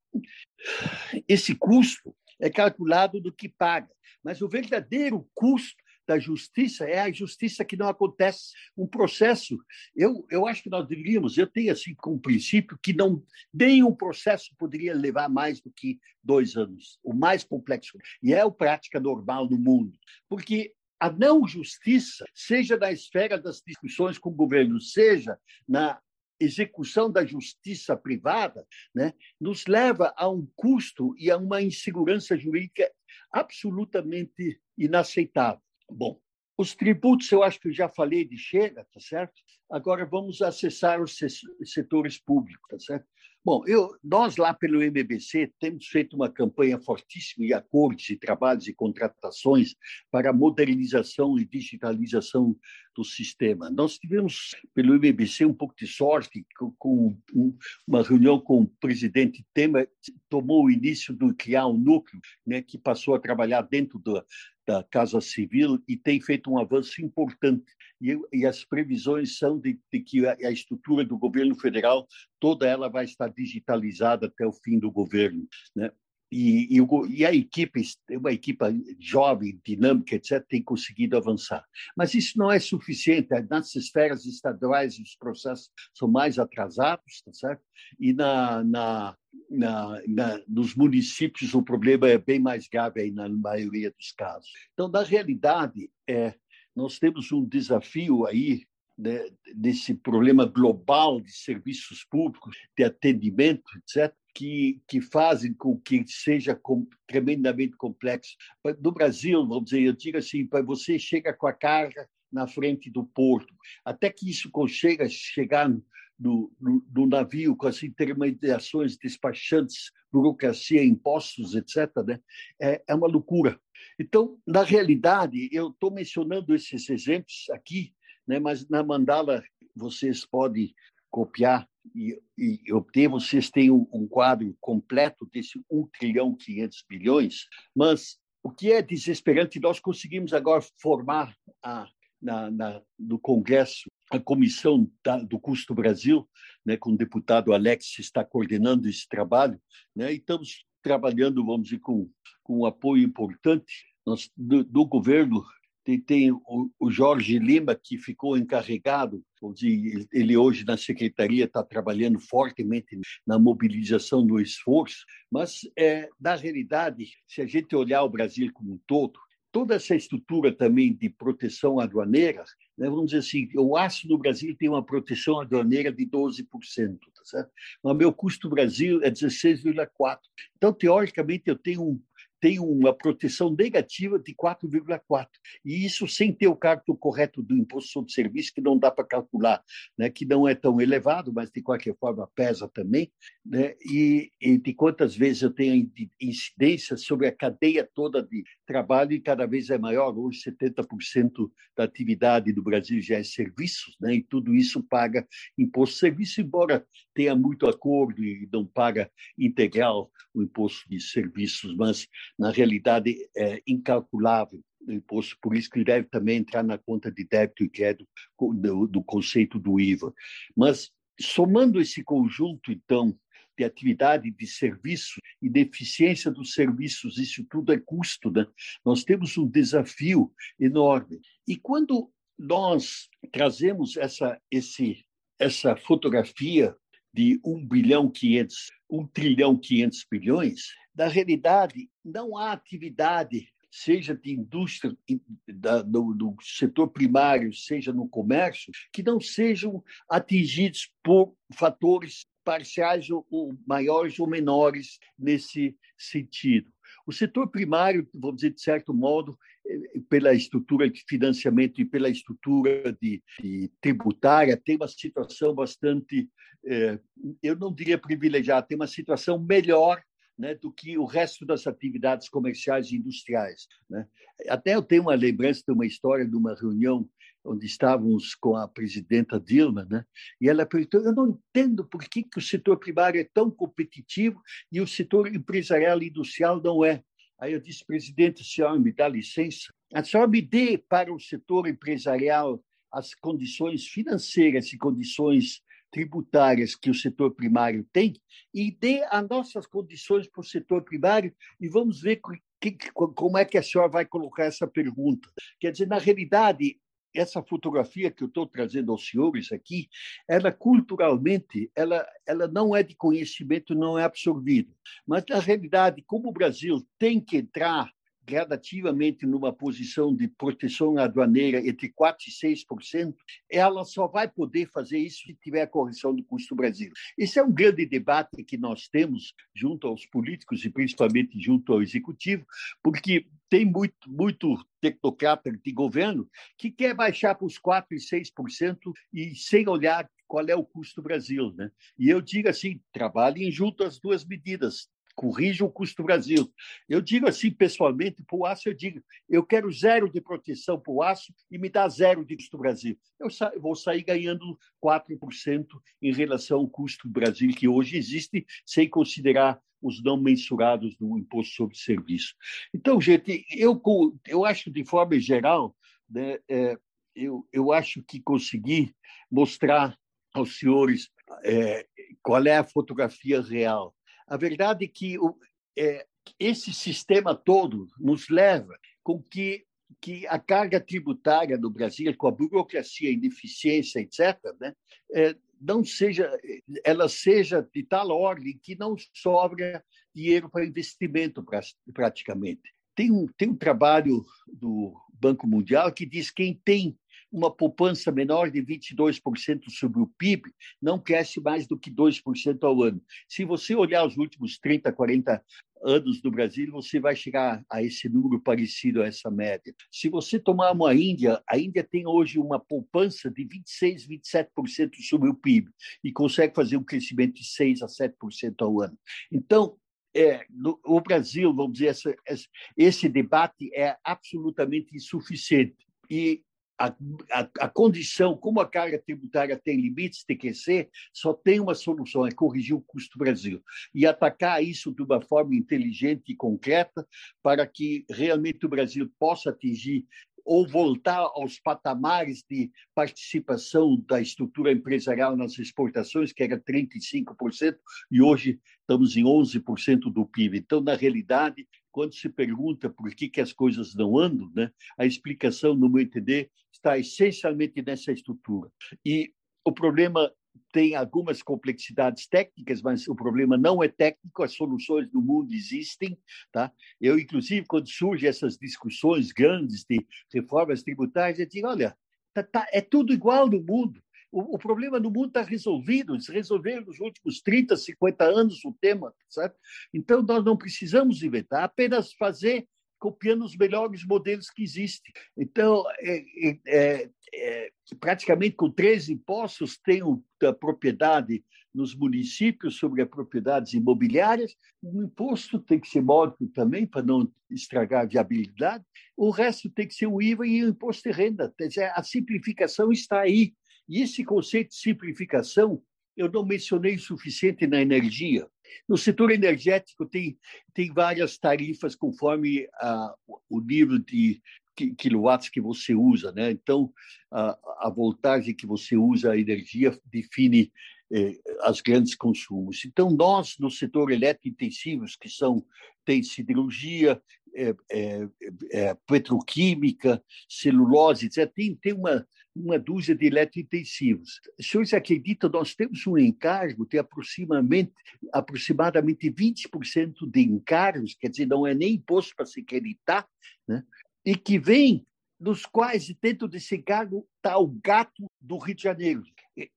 esse custo é calculado do que paga. Mas o verdadeiro custo da justiça é a justiça que não acontece. Um processo, eu, eu acho que nós deveríamos, eu tenho assim como princípio que não nenhum processo poderia levar mais do que dois anos, o mais complexo. E é a prática normal no mundo, porque a não justiça, seja na esfera das discussões com o governo, seja na execução da justiça privada, né, nos leva a um custo e a uma insegurança jurídica absolutamente inaceitável. Bom, os tributos eu acho que eu já falei de chega, tá certo? Agora vamos acessar os setores públicos, tá certo? Bom, eu, nós lá pelo MBC temos feito uma campanha fortíssima de acordos e trabalhos e contratações para modernização e digitalização do sistema. Nós tivemos pelo MBC um pouco de sorte com, com um, uma reunião com o presidente Temer, tomou o início de criar um núcleo né, que passou a trabalhar dentro do, da Casa Civil e tem feito um avanço importante. E, e as previsões são de, de que a, a, estrutura do governo federal, toda ela vai estar digitalizada até o fim do governo. Né? E, e, e, a equipe, uma equipe jovem, dinâmica, etc., tem conseguido avançar. Mas isso não é suficiente. Nas esferas estaduais, os processos são mais atrasados, tá certo? E na, na, na, na, nos municípios o problema é bem mais grave aí na maioria dos casos. Então, na realidade, é, nós temos um desafio aí né, desse problema global de serviços públicos, de atendimento, etc., que, que fazem com que seja com, tremendamente complexo. No Brasil, vamos dizer, eu digo assim, você chega com a carga na frente do porto, até que isso consiga chegar no, no, no, navio com as intermediações, despachantes, burocracia, impostos, etc., né? é, é uma loucura. Então, na realidade, eu estou mencionando esses exemplos aqui, né? mas na mandala vocês podem copiar e, e obter, vocês têm um, um quadro completo desse 1 trilhão 500 bilhões, mas o que é desesperante, nós conseguimos agora formar a, na, na, no Congresso a comissão da, do Custo Brasil, né, com o deputado Alex está coordenando esse trabalho, né, e estamos trabalhando, vamos dizer, com, com um apoio importante. Nós, do, do governo tem, tem o, o, Jorge Lima, que ficou encarregado, dizer, ele hoje na secretaria está trabalhando fortemente na mobilização do esforço, mas, é, na realidade, se a gente olhar o Brasil como um todo, toda essa estrutura também de proteção aduaneira, né, vamos dizer assim, o aço no Brasil tem uma proteção aduaneira de 12%, tá certo? Mas meu custo Brasil é 16,4%. Então, teoricamente, eu tenho um tem uma proteção negativa de 4,4. E isso sem ter o cálculo correto do imposto sobre serviço, que não dá para calcular, né? que não é tão elevado, mas de qualquer forma pesa também. Né? E, e de quantas vezes eu tenho incidência sobre a cadeia toda de trabalho, e cada vez é maior. Hoje, 70% da atividade do Brasil já é serviços, né? e tudo isso paga imposto de serviço, embora tenha muito acordo e não paga integral o imposto de serviços, mas na realidade é incalculável por isso que deve também entrar na conta de débito e crédito do, do conceito do IVA. Mas somando esse conjunto, então, de atividade de serviço e de eficiência dos serviços, isso tudo é custo, né? Nós temos um desafio enorme. E quando nós trazemos essa, esse, essa fotografia de 1 bilhão 500, 1 trilhão 500 bilhões, na realidade, não há atividade, seja de indústria, da, do, do, setor primário, seja no comércio, que não sejam atingidos por fatores parciais ou, ou maiores ou menores nesse sentido. O setor primário, vamos dizer, de certo modo, pela estrutura de financiamento e pela estrutura de, de tributária, tem uma situação bastante, eh, eu não diria privilegiada, tem uma situação melhor né, do que o resto das atividades comerciais e industriais. Né? Até eu tenho uma lembrança de uma história de uma reunião onde estávamos com a presidenta Dilma, né? E ela perguntou: eu não entendo por que, que o setor primário é tão competitivo e o setor empresarial e industrial não é. Aí eu disse, presidente, a senhora me dá licença? A senhora me dê para o setor empresarial as condições financeiras e condições tributárias que o setor primário tem e dê as nossas condições para o setor primário e vamos ver como é que a senhora vai colocar essa pergunta. Quer dizer, na realidade, essa fotografia que eu estou trazendo aos senhores aqui, ela culturalmente, ela, ela não é de conhecimento, não é absorvida. Mas, na realidade, como o Brasil tem que entrar gradativamente numa posição de proteção aduaneira entre 4% e 6%, ela só vai poder fazer isso se tiver a correção do custo Brasil. Esse é um grande debate que nós temos junto aos políticos e principalmente junto ao executivo, porque tem muito, muito tecnocrata de governo que quer baixar para os 4% e 6% e sem olhar qual é o custo Brasil. Né? E eu digo assim, trabalhem junto as duas medidas, corrija o custo Brasil. Eu digo assim, pessoalmente, para o aço, eu digo, eu quero zero de proteção para o aço e me dá zero de custo Brasil. Eu, sa vou sair ganhando 4% em relação ao custo Brasil que hoje existe, sem considerar os não mensurados do imposto sobre serviço. Então, gente, eu, eu acho de forma geral, né, é, eu, eu acho que consegui mostrar aos senhores é, qual é a fotografia real. A verdade é que o, é, esse sistema todo nos leva com que, que a carga tributária do Brasil, com a burocracia, a ineficiência, etc., né, é, não seja, ela seja de tal ordem que não sobra dinheiro para investimento praticamente. Tem um, tem um trabalho do Banco Mundial que diz que quem tem uma poupança menor de 22% sobre o PIB não cresce mais do que 2% ao ano. Se você olhar os últimos 30, 40 anos do Brasil, você vai chegar a esse número parecido a essa média. Se você tomar uma Índia, a Índia tem hoje uma poupança de 26, 27% sobre o PIB e consegue fazer um crescimento de 6 a 7% ao ano. Então, é, no, o Brasil, vamos dizer, essa, esse debate é absolutamente insuficiente. E a, a, a, condição, como a carga tributária tem limites, tem que ser, só tem uma solução, é corrigir o custo Brasil. E atacar isso de uma forma inteligente e concreta para que realmente o Brasil possa atingir ou voltar aos patamares de participação da estrutura empresarial nas exportações, que era 35%, e hoje estamos em 11% do PIB. Então, na realidade, quando se pergunta por que, que as coisas não andam, né, a explicação, no meu entender, está essencialmente nessa estrutura. E o problema tem algumas complexidades técnicas, mas o problema não é técnico, as soluções no mundo existem. Tá? Eu, inclusive, quando surgem essas discussões grandes de reformas tributárias, eu digo, olha, tá, tá, é tudo igual no mundo. O, o problema no mundo está resolvido, se resolveram nos últimos 30, 50 anos o tema, certo? Então, nós não precisamos inventar, apenas fazer copiando os melhores modelos que existem. Então, é, é, é, é praticamente com três impostos, tem a propriedade nos municípios sobre as propriedades imobiliárias, o imposto tem que ser módico também, para não estragar a viabilidade, o resto tem que ser o IVA e o imposto de renda. A simplificação está aí. E esse conceito de simplificação eu não mencionei o suficiente na energia. No setor energético, tem, tem várias tarifas conforme a, o nível de quilowatts que você usa. Né? Então, a, a voltagem que você usa a energia define eh, as grandes consumos. Então, nós, no setor eletrointensivos, que são tem siderurgia, é, é, é, petroquímica, celulose, etc., tem, tem uma, uma dúzia de eletrointensivos. Os senhores acreditam, nós temos um encargo, tem aproximadamente, aproximadamente 20% de encargos, quer dizer, não é nem imposto para se acreditar, né? e que vem dos quais, dentro desse encargo, está o gato do Rio de Janeiro.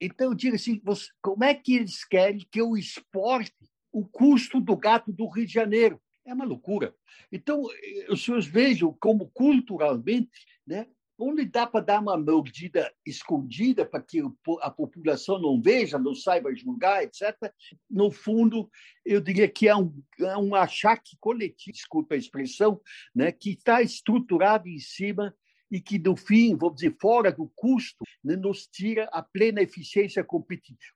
Então, eu digo assim, você, como é que eles querem que eu exporte o custo do gato do Rio de Janeiro? É uma loucura. Então, os senhores vejam como culturalmente, né, onde dá para dar uma mordida escondida para que a população não veja, não saiba julgar, etc. No fundo, eu diria que é um, é um achaque coletivo, desculpa a expressão, né, que está estruturado em cima e que, no fim, vamos dizer, fora do custo, né, nos tira a plena eficiência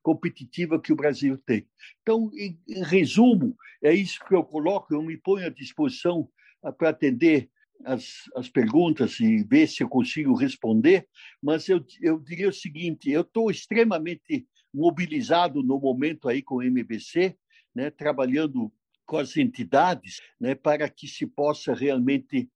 competitiva que o Brasil tem. Então, em, em resumo, é isso que eu coloco, eu me ponho à disposição ah, para atender as, as perguntas e ver se eu consigo responder, mas eu, eu diria o seguinte: eu estou extremamente mobilizado no momento aí com o MBC, né, trabalhando com as entidades né, para que se possa realmente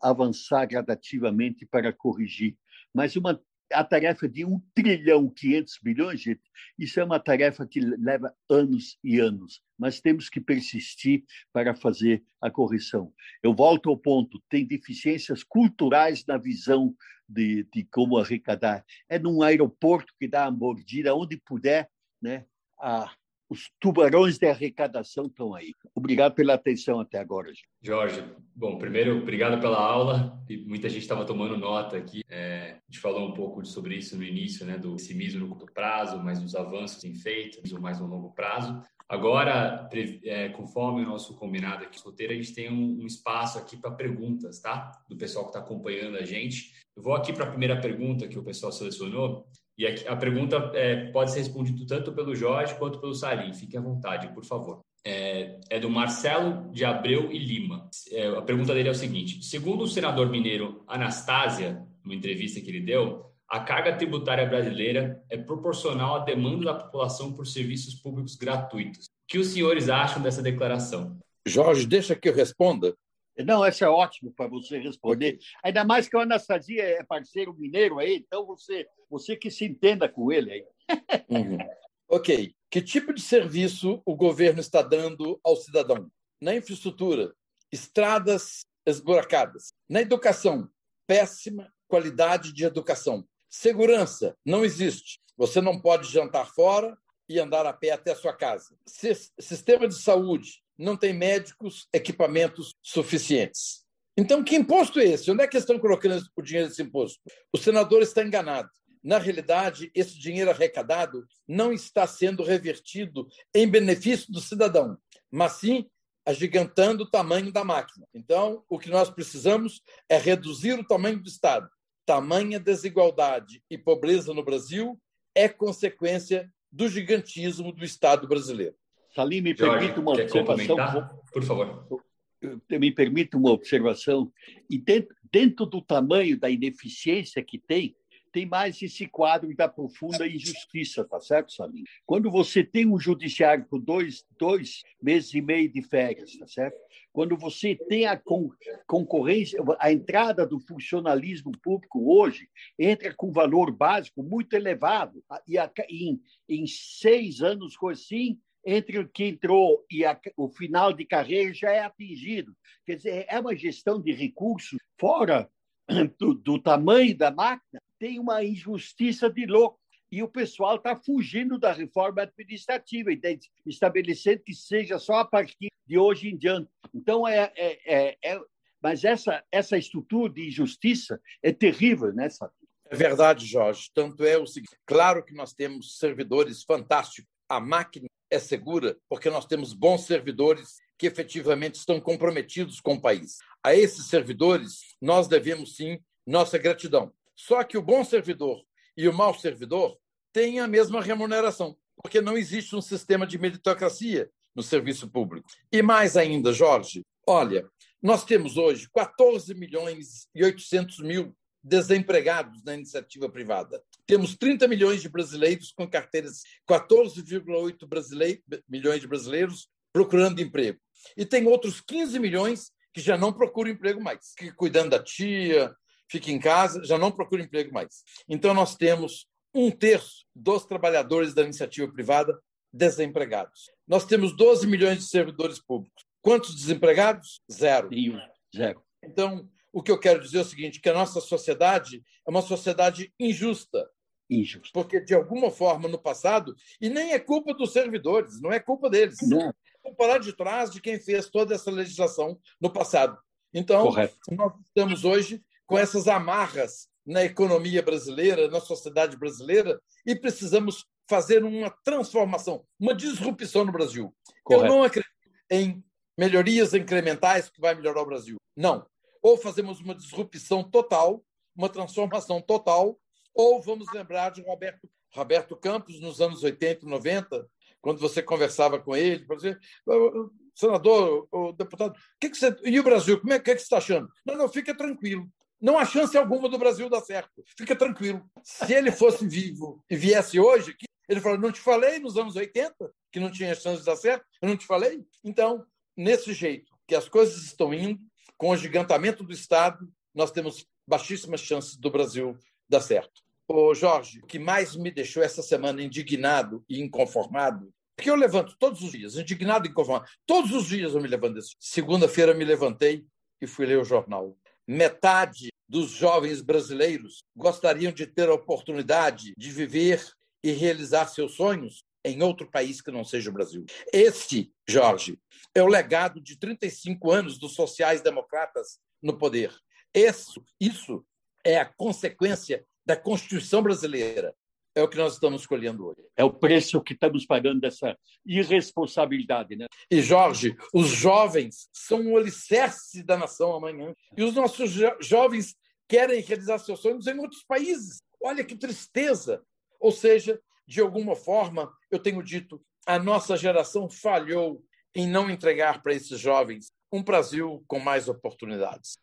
avançar gradativamente para corrigir. Mas uma, a tarefa de 1 trilhão 500 bilhões, gente, isso é uma tarefa que leva anos e anos, mas temos que persistir para fazer a correção. Eu volto ao ponto: tem deficiências culturais na visão de, de como arrecadar. É num aeroporto que dá a mordida, onde puder, né, a, os tubarões de arrecadação estão aí. Obrigado pela atenção até agora. Jorge, bom, primeiro, obrigado pela aula. Muita gente estava tomando nota aqui. É, a gente falou um pouco sobre isso no início, né, do pessimismo no curto prazo, mas dos avanços em feitos, mais no longo prazo. Agora, é, conforme o nosso combinado aqui roteiro, a gente tem um, um espaço aqui para perguntas, tá? Do pessoal que está acompanhando a gente. Eu vou aqui para a primeira pergunta que o pessoal selecionou. E a, a pergunta é, pode ser respondida tanto pelo Jorge quanto pelo Salim. Fique à vontade, por favor. É, é do Marcelo de Abreu e Lima. É, a pergunta dele é o seguinte: segundo o senador mineiro Anastásia, numa entrevista que ele deu, a carga tributária brasileira é proporcional à demanda da população por serviços públicos gratuitos. O que os senhores acham dessa declaração? Jorge, deixa que eu responda. Não, essa é ótimo para você responder. Ainda mais que o Anastasia é parceiro mineiro aí, então você, você que se entenda com ele aí. Uhum. Ok. Que tipo de serviço o governo está dando ao cidadão? Na infraestrutura, estradas esburacadas. Na educação, péssima qualidade de educação. Segurança, não existe. Você não pode jantar fora e andar a pé até a sua casa. Sistema de saúde, não tem médicos, equipamentos suficientes. Então, que imposto é esse? Onde é que estão colocando o dinheiro desse imposto? O senador está enganado. Na realidade, esse dinheiro arrecadado não está sendo revertido em benefício do cidadão, mas sim agigantando o tamanho da máquina. Então, o que nós precisamos é reduzir o tamanho do Estado, tamanha desigualdade e pobreza no Brasil é consequência do gigantismo do Estado brasileiro. Salim, me permite uma observação. Por favor. Me permite uma observação. E dentro, dentro do tamanho da ineficiência que tem, tem mais esse quadro da profunda injustiça, tá certo, Salim? Quando você tem um judiciário com dois, dois meses e meio de férias, tá certo? Quando você tem a concorrência, a entrada do funcionalismo público hoje entra com valor básico muito elevado e em, em seis anos, assim, entre o que entrou e a, o final de carreira já é atingido. Quer dizer, é uma gestão de recursos fora do, do tamanho da máquina tem uma injustiça de louco. E o pessoal está fugindo da reforma administrativa, estabelecendo que seja só a partir de hoje em diante. Então, é, é, é, é mas essa, essa estrutura de injustiça é terrível, né, Sabe? É verdade, Jorge. Tanto é o seguinte: claro que nós temos servidores fantásticos, a máquina é segura, porque nós temos bons servidores que efetivamente estão comprometidos com o país. A esses servidores, nós devemos sim nossa gratidão. Só que o bom servidor e o mau servidor têm a mesma remuneração, porque não existe um sistema de meritocracia no serviço público. E mais ainda, Jorge, olha, nós temos hoje 14 milhões e 800 mil desempregados na iniciativa privada. Temos 30 milhões de brasileiros com carteiras, 14,8 milhões de brasileiros procurando emprego. E tem outros 15 milhões que já não procuram emprego mais, que cuidando da tia, fica em casa, já não procura emprego mais. Então, nós temos um terço dos trabalhadores da iniciativa privada desempregados. Nós temos 12 milhões de servidores públicos. Quantos desempregados? Zero. Zero. Então, o que eu quero dizer é o seguinte, que a nossa sociedade é uma sociedade injusta. Injusta. Porque, de alguma forma, no passado, e nem é culpa dos servidores, não é culpa deles. Não. Vamos parar de trás de quem fez toda essa legislação no passado. Então, Correto. nós estamos hoje com essas amarras na economia brasileira, na sociedade brasileira, e precisamos fazer uma transformação, uma disrupção no Brasil. Correto. Eu não acredito em melhorias incrementais que vai melhorar o Brasil. Não. Ou fazemos uma disrupção total, uma transformação total, ou vamos lembrar de Roberto, Roberto Campos nos anos 80 e 90, quando você conversava com ele, dizer, senador, o deputado, que que você... e o Brasil, como é que, é que você está achando? Não, não, fica tranquilo. Não há chance alguma do Brasil dar certo. Fica tranquilo. Se ele fosse vivo e viesse hoje ele falou: não te falei nos anos 80 que não tinha chance de dar certo? Eu não te falei? Então, nesse jeito que as coisas estão indo, com o gigantamento do Estado, nós temos baixíssimas chances do Brasil dar certo. Ô Jorge, o que mais me deixou essa semana indignado e inconformado, porque eu levanto todos os dias, indignado e inconformado. Todos os dias eu me levanto. Segunda-feira me levantei e fui ler o jornal. Metade dos jovens brasileiros gostariam de ter a oportunidade de viver e realizar seus sonhos em outro país que não seja o Brasil. Este, Jorge, é o legado de 35 anos dos sociais-democratas no poder. Isso, isso é a consequência da Constituição brasileira, é o que nós estamos escolhendo hoje. É o preço que estamos pagando dessa irresponsabilidade. Né? E, Jorge, os jovens são o alicerce da nação amanhã. E os nossos jo jovens querem realizar seus sonhos em outros países. Olha que tristeza! Ou seja, de alguma forma, eu tenho dito, a nossa geração falhou em não entregar para esses jovens um Brasil com mais oportunidades.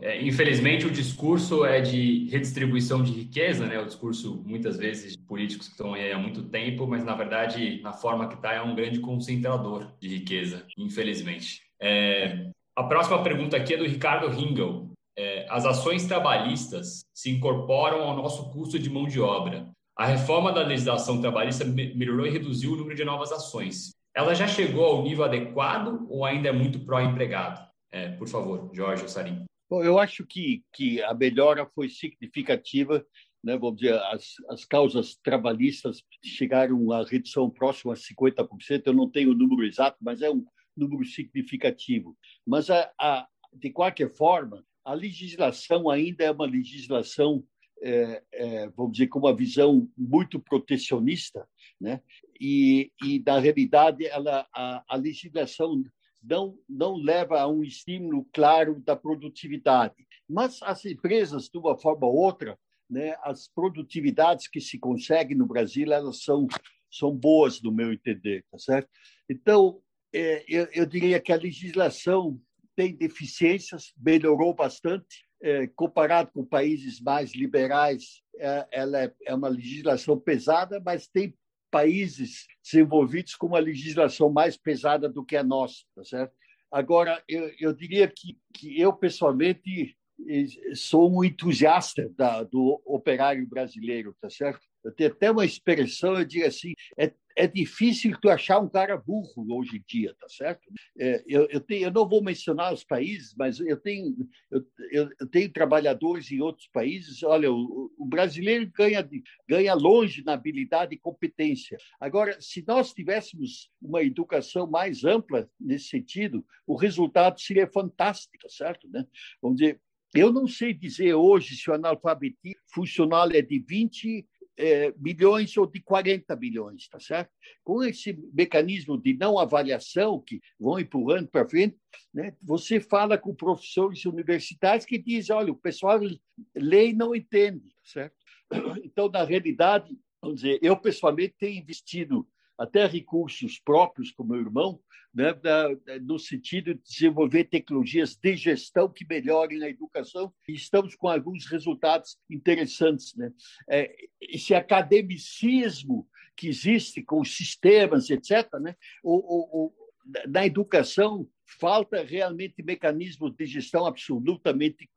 É, infelizmente, o discurso é de redistribuição de riqueza, né? O discurso, muitas vezes, de políticos que estão aí há muito tempo, mas, na verdade, na forma que está, é um grande concentrador de riqueza, infelizmente. É, a próxima pergunta aqui é do Ricardo Ringel. É, as ações trabalhistas se incorporam ao nosso custo de mão de obra. A reforma da legislação trabalhista melhorou e reduziu o número de novas ações ela já chegou ao nível adequado ou ainda é muito pró-empregado? É, por favor, Jorge ou Sarim. Bom, eu acho que, que a melhora foi significativa. Né? Vamos dizer, as, as causas trabalhistas chegaram à redução próxima a 50%. Eu não tenho o número exato, mas é um número significativo. Mas, a, a, de qualquer forma, a legislação ainda é uma legislação, é, é, vamos dizer, com uma visão muito protecionista, né? e, e na realidade, ela, a, a legislação não, não leva a um estímulo claro da produtividade. Mas as empresas, de uma forma ou outra, né, as produtividades que se conseguem no Brasil, elas são, são boas, no meu entender, tá certo? Então, é, eu, eu diria que a legislação tem deficiências, melhorou bastante, comparado com países mais liberais, é, ela é, é uma legislação pesada, mas tem países desenvolvidos com uma legislação mais pesada do que a nossa, tá certo? Agora, eu, eu diria que, que eu, pessoalmente, sou um entusiasta da, do operário brasileiro, tá certo? Eu tenho até uma expressão, eu digo assim, é, é difícil tu achar um cara burro hoje em dia, tá certo? É, eu, eu, tenho, eu não vou mencionar os países, mas eu tenho, eu, eu tenho trabalhadores em outros países. Olha, o, o, brasileiro ganha, ganha longe na habilidade e competência. Agora, se nós tivéssemos uma educação mais ampla nesse sentido, o resultado seria fantástico, tá certo? Né? Vamos dizer, eu não sei dizer hoje se o analfabetismo funcional é de 20 é, milhões ou de 40 milhões, tá certo? Com esse mecanismo de não avaliação que vão empurrando para frente, né, você fala com professores universitários que dizem, olha, o pessoal e não entende, tá certo? Então, na realidade, vamos dizer, eu pessoalmente tenho investido até recursos próprios com meu irmão, né, no sentido de desenvolver tecnologias de gestão que melhorem a educação, e estamos com alguns resultados interessantes. Né? É, esse academicismo que existe com sistemas, etc., né? o, o, na educação falta realmente mecanismos de gestão absolutamente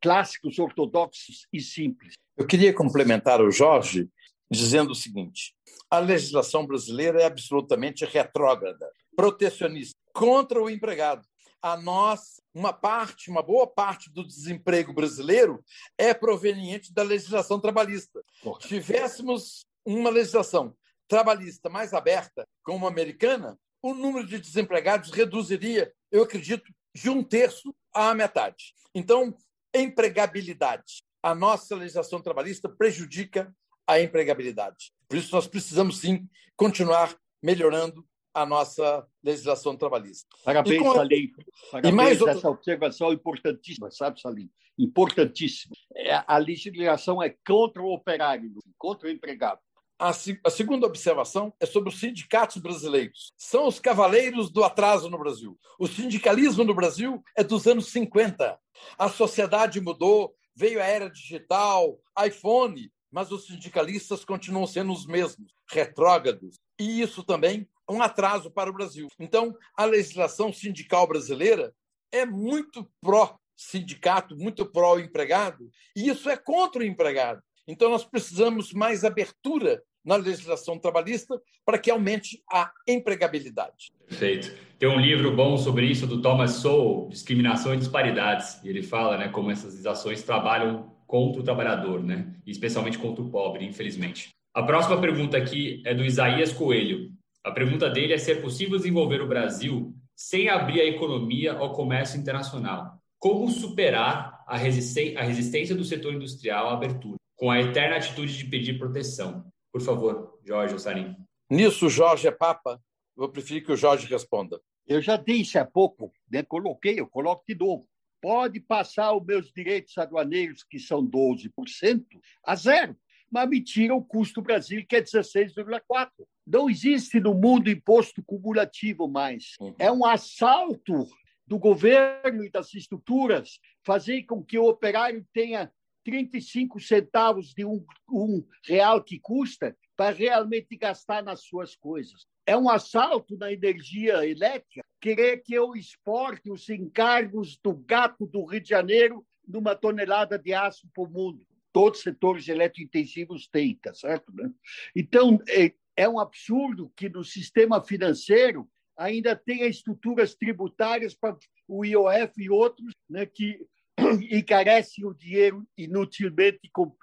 clássicos, ortodoxos e simples. Eu queria complementar o Jorge dizendo o seguinte: a legislação brasileira é absolutamente retrógrada, protecionista, contra o empregado. A nós, uma parte, uma boa parte do desemprego brasileiro é proveniente da legislação trabalhista. Se tivéssemos uma legislação trabalhista mais aberta, como a americana, o número de desempregados reduziria, eu acredito, de um terço à metade. Então, empregabilidade. A nossa legislação trabalhista prejudica a empregabilidade. Por isso, nós precisamos, sim, continuar melhorando a nossa legislação trabalhista. Parabéns, a... Salim. Parabéns e mais outra... essa observação importantíssima, sabe, Salim? Importantíssima. É, a legislação é contra o operário, contra o empregado. A, a segunda observação é sobre os sindicatos brasileiros. São os cavaleiros do atraso no Brasil. O sindicalismo no Brasil é dos anos 50. A sociedade mudou, veio a era digital, iPhone, mas os sindicalistas continuam sendo os mesmos, retrógrados. E isso também é um atraso para o Brasil. Então, a legislação sindical brasileira é muito pró-sindicato, muito pró-empregado, e isso é contra o empregado. Então, nós precisamos mais abertura na legislação trabalhista para que aumente a empregabilidade. Perfeito. Tem um livro bom sobre isso do Thomas Sowell, Discriminação e Disparidades, e ele fala né, como essas legislações trabalham contra o trabalhador, né? E especialmente contra o pobre, infelizmente. A próxima pergunta aqui é do Isaías Coelho. A pergunta dele é se é possível desenvolver o Brasil sem abrir a economia ao comércio internacional. Como superar a, resistência, a resistência do setor industrial à abertura, com a eterna atitude de pedir proteção? Por favor, Jorge Ossarim. Nisso, Jorge é papa. Eu prefiro que o Jorge responda. Eu já disse há pouco, né? coloquei, eu coloco de novo pode passar os meus direitos aduaneiros, que são 12%, a zero. Mas me tira o custo Brasil, que é 16,4%. Não existe no mundo imposto cumulativo mais. Uhum. É um assalto do governo e das estruturas fazer com que o operário tenha 35 centavos de um, um real que custa para realmente gastar nas suas coisas. É um assalto na energia elétrica querer que eu exporte os encargos do gato do Rio de Janeiro numa tonelada de aço para o mundo. Todos os setores eletrointensivos têm, tá certo? Né? Então, é, é um absurdo que no sistema financeiro ainda tenha estruturas tributárias para o IOF e outros né, que encarecem o dinheiro inutilmente com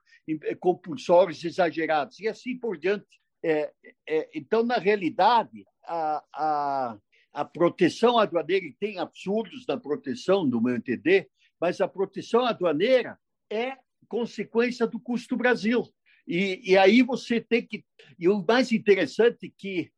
compulsórios exagerados e assim por diante. É, é, então, na realidade, a, a proteção aduaneira, e tem absurdos da proteção, do meu entender, mas a proteção aduaneira é consequência do custo Brasil. E, e aí você tem que. E o mais interessante é que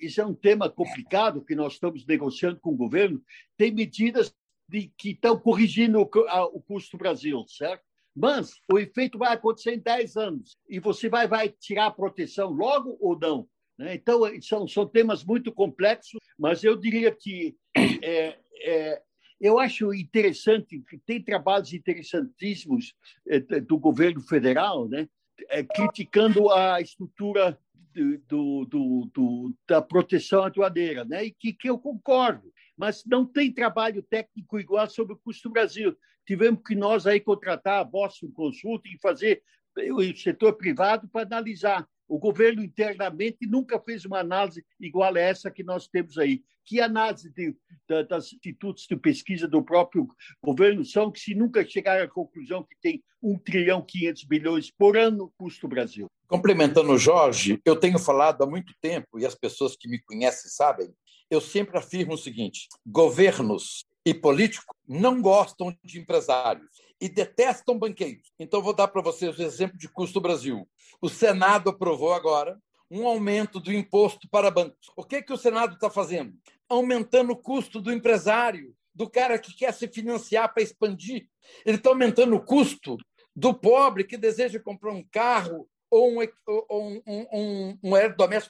isso é um tema complicado que nós estamos negociando com o governo. Tem medidas de, que estão corrigindo o, o custo Brasil, certo? Mas o efeito vai acontecer em 10 anos. E você vai, vai tirar a proteção logo ou não? Né? Então, são, são temas muito complexos, mas eu diria que é, é, eu acho interessante que tem trabalhos interessantíssimos é, do governo federal, né? É, criticando a estrutura do, do, do, da proteção aduaneira, né? e que, que eu concordo. Mas não tem trabalho técnico igual sobre o custo Brasil. Tivemos que nós aí contratar a Boston Consulting e fazer o setor privado para analisar. O governo internamente nunca fez uma análise igual a essa que nós temos aí. Que análise de, das institutos de pesquisa do próprio governo são que se nunca chegar à conclusão que tem 1 trilhão 500 bilhões por ano custo Brasil? Complementando o Jorge, eu tenho falado há muito tempo, e as pessoas que me conhecem sabem, eu sempre afirmo o seguinte: governos e políticos não gostam de empresários e detestam banqueiros. Então, vou dar para vocês o exemplo de custo Brasil. O Senado aprovou agora um aumento do imposto para bancos. O que, que o Senado está fazendo? Aumentando o custo do empresário, do cara que quer se financiar para expandir. Ele está aumentando o custo do pobre que deseja comprar um carro ou um, ou um, um, um,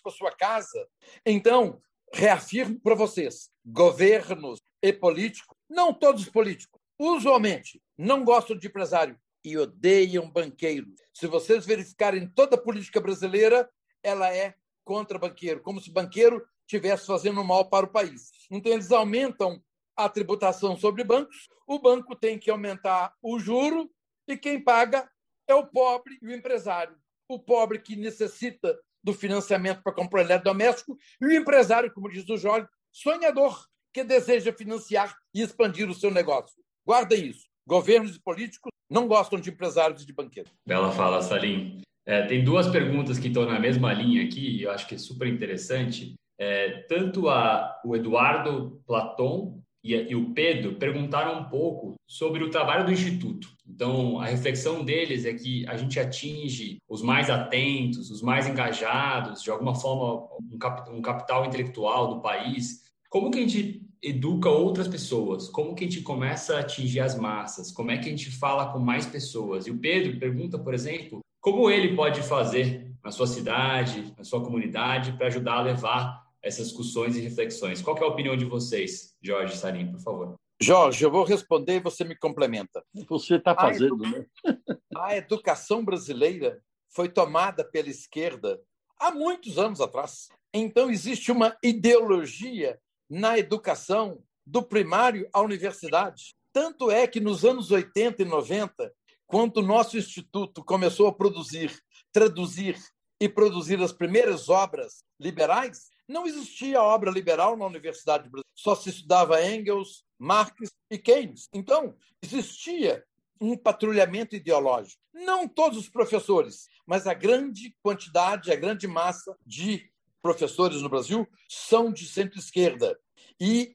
para sua casa. Então, reafirmo para vocês: governos e políticos, não todos os políticos, usualmente não gostam de empresário e odeiam banqueiro. Se vocês verificarem toda a política brasileira, ela é contra banqueiro, como se banqueiro estivesse fazendo mal para o país. Então, eles aumentam a tributação sobre bancos, o banco tem que aumentar o juro e quem paga é o pobre e o empresário. O pobre que necessita do financiamento para comprar eletrodoméstico e o empresário, como diz o Jorge, sonhador, que deseja financiar e expandir o seu negócio. Guardem isso. Governos e políticos não gostam de empresários e de banqueiros. Bela fala, Salim. É, tem duas perguntas que estão na mesma linha aqui, e eu acho que é super interessante. É, tanto a, o Eduardo Platon e, e, o Pedro perguntaram um pouco sobre o trabalho do Instituto. Então, a reflexão deles é que a gente atinge os mais atentos, os mais engajados, de alguma forma, um, cap, um capital intelectual do país. Como que a gente educa outras pessoas? Como que a gente começa a atingir as massas? Como é que a gente fala com mais pessoas? E o Pedro pergunta, por exemplo, como ele pode fazer na sua cidade, na sua comunidade, para ajudar a levar essas discussões e reflexões? Qual é a opinião de vocês, Jorge Sarim, por favor? Jorge, eu vou responder e você me complementa. Você está fazendo, a né? A educação brasileira foi tomada pela esquerda há muitos anos atrás. Então, existe uma ideologia na educação, do primário à universidade. Tanto é que nos anos 80 e 90, quando o nosso instituto começou a produzir, traduzir e produzir as primeiras obras liberais, não existia obra liberal na Universidade Brasileira. Só se estudava Engels, Marx e Keynes. Então, existia um patrulhamento ideológico. Não todos os professores, mas a grande quantidade, a grande massa de professores no Brasil são de centro-esquerda e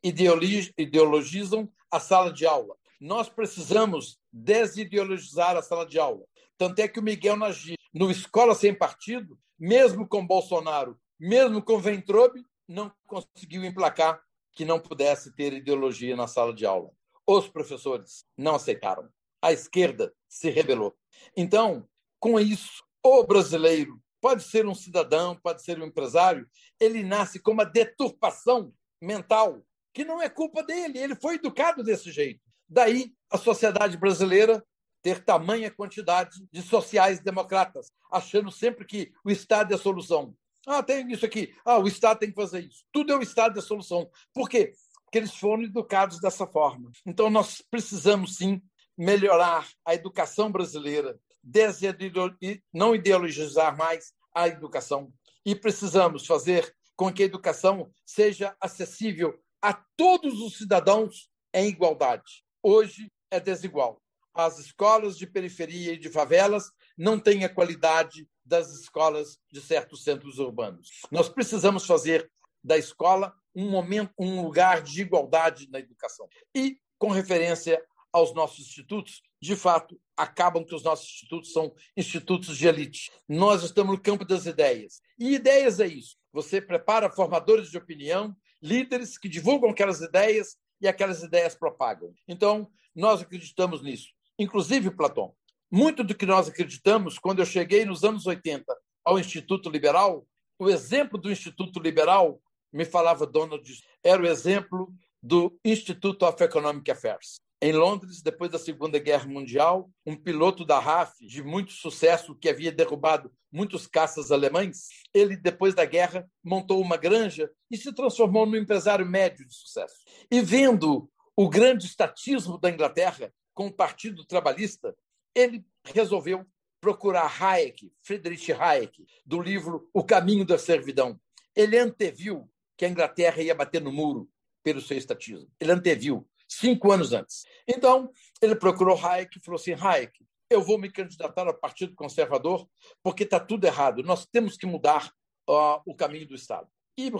ideologizam a sala de aula. Nós precisamos desideologizar a sala de aula. Tanto é que o Miguel Nagy, no Escola Sem Partido, mesmo com Bolsonaro, mesmo com Ventrobe, não conseguiu emplacar que não pudesse ter ideologia na sala de aula. Os professores não aceitaram. A esquerda se rebelou. Então, com isso, o brasileiro pode ser um cidadão, pode ser um empresário, ele nasce com uma deturpação mental que não é culpa dele, ele foi educado desse jeito. Daí a sociedade brasileira ter tamanha quantidade de sociais-democratas, achando sempre que o Estado é a solução. Ah, tem isso aqui. Ah, o Estado tem que fazer isso. Tudo é o Estado é a solução. Por quê? Porque eles foram educados dessa forma. Então, nós precisamos, sim, melhorar a educação brasileira, não ideologizar mais a educação. E precisamos fazer com que a educação seja acessível a todos os cidadãos em igualdade. Hoje é desigual. As escolas de periferia e de favelas não têm a qualidade das escolas de certos centros urbanos. Nós precisamos fazer da escola um momento, um lugar de igualdade na educação. E com referência aos nossos institutos, de fato, acabam que os nossos institutos são institutos de elite. Nós estamos no campo das ideias. E ideias é isso. Você prepara formadores de opinião, líderes que divulgam aquelas ideias e aquelas ideias propagam. Então, nós acreditamos nisso. Inclusive, Platão, muito do que nós acreditamos, quando eu cheguei nos anos 80 ao Instituto Liberal, o exemplo do Instituto Liberal, me falava Donald, era o exemplo do Institute of Economic Affairs. Em Londres, depois da Segunda Guerra Mundial, um piloto da RAF de muito sucesso que havia derrubado muitos caças alemães, ele depois da guerra montou uma granja e se transformou num empresário médio de sucesso. E vendo o grande estatismo da Inglaterra com o Partido Trabalhista, ele resolveu procurar Hayek, Friedrich Hayek, do livro O Caminho da Servidão. Ele anteviu que a Inglaterra ia bater no muro pelo seu estatismo. Ele anteviu cinco anos antes. Então, ele procurou Hayek e falou assim: Hayek, eu vou me candidatar ao Partido Conservador porque está tudo errado. Nós temos que mudar uh, o caminho do Estado. E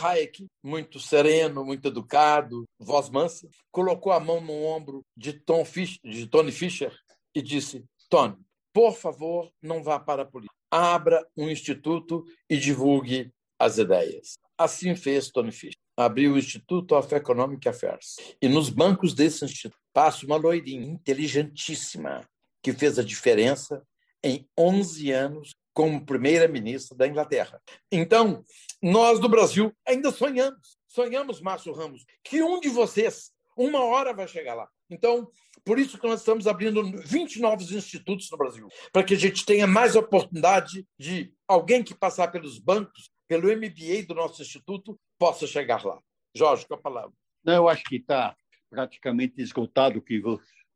Hayek, muito sereno, muito educado, voz mansa, colocou a mão no ombro de, Tom de Tony Fischer e disse: Tony, por favor, não vá para a política. Abra um instituto e divulgue as ideias. Assim fez Tony Fischer abriu o Instituto of Economic Affairs. E nos bancos desse instituto passa uma loirinha inteligentíssima que fez a diferença em 11 anos como primeira-ministra da Inglaterra. Então, nós do Brasil ainda sonhamos, sonhamos, Márcio Ramos, que um de vocês, uma hora vai chegar lá. Então, por isso que nós estamos abrindo 20 novos institutos no Brasil, para que a gente tenha mais oportunidade de alguém que passar pelos bancos pelo MBA do nosso instituto, possa chegar lá. Jorge, com a palavra. Não, eu acho que está praticamente esgotado o que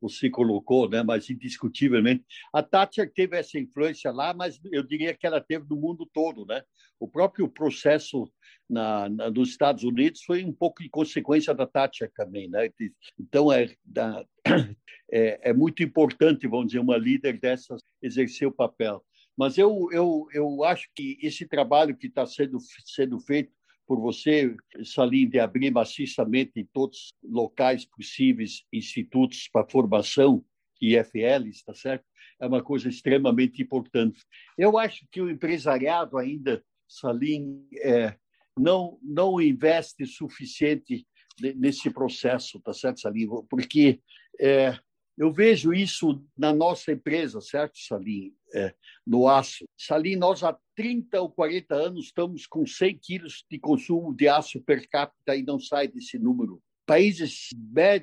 você colocou, né? mas indiscutivelmente. A Thatcher teve essa influência lá, mas eu diria que ela teve no mundo todo. Né? O próprio processo na, na, nos Estados Unidos foi um pouco de consequência da Thatcher também. Né? Então, é, da, é, é muito importante, vamos dizer, uma líder dessas exercer o papel. Mas eu, eu, eu acho que esse trabalho que está sendo, sendo feito por você, Salim, de abrir maciçamente em todos os locais possíveis institutos para formação, IFL, está certo? É uma coisa extremamente importante. Eu acho que o empresariado ainda, Salim, é, não, não investe suficiente nesse processo, tá certo, Salim? Porque é, eu vejo isso na nossa empresa, certo, Salim? É, no aço. Salim, nós há 30 ou 40 anos estamos com 100 quilos de consumo de aço per capita e não sai desse número. Países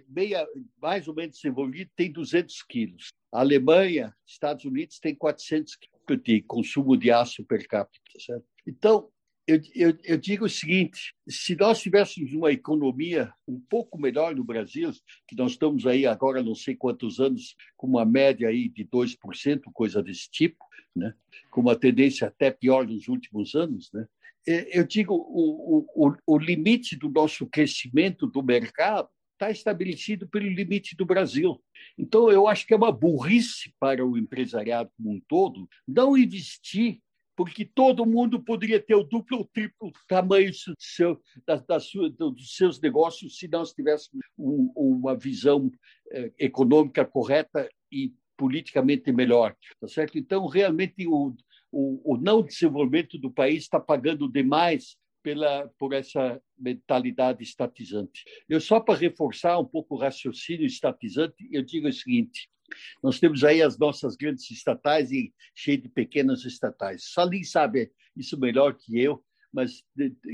meia, mais ou menos desenvolvidos têm 200 quilos. A Alemanha, Estados Unidos têm 400 quilos de consumo de aço per capita. Certo? Então, eu, eu, eu, digo o seguinte: se nós tivéssemos uma economia um pouco melhor no Brasil, que nós estamos aí agora não sei quantos anos com uma média aí de 2%, coisa desse tipo, né? com uma tendência até pior nos últimos anos, né? É, eu digo o, o, o limite do nosso crescimento do mercado está estabelecido pelo limite do Brasil. Então, eu acho que é uma burrice para o empresariado como um todo não investir porque todo mundo poderia ter o duplo ou triplo tamanho do seu, da, da sua, dos seus negócios se nós tivéssemos um, uma visão eh, econômica correta e politicamente melhor. Tá certo? Então, realmente, o, o, o não desenvolvimento do país está pagando demais pela, por essa mentalidade estatizante. Eu só para reforçar um pouco o raciocínio estatizante, eu digo o seguinte: nós temos aí as nossas grandes estatais e cheio de pequenas estatais. Salim sabe isso melhor que eu, mas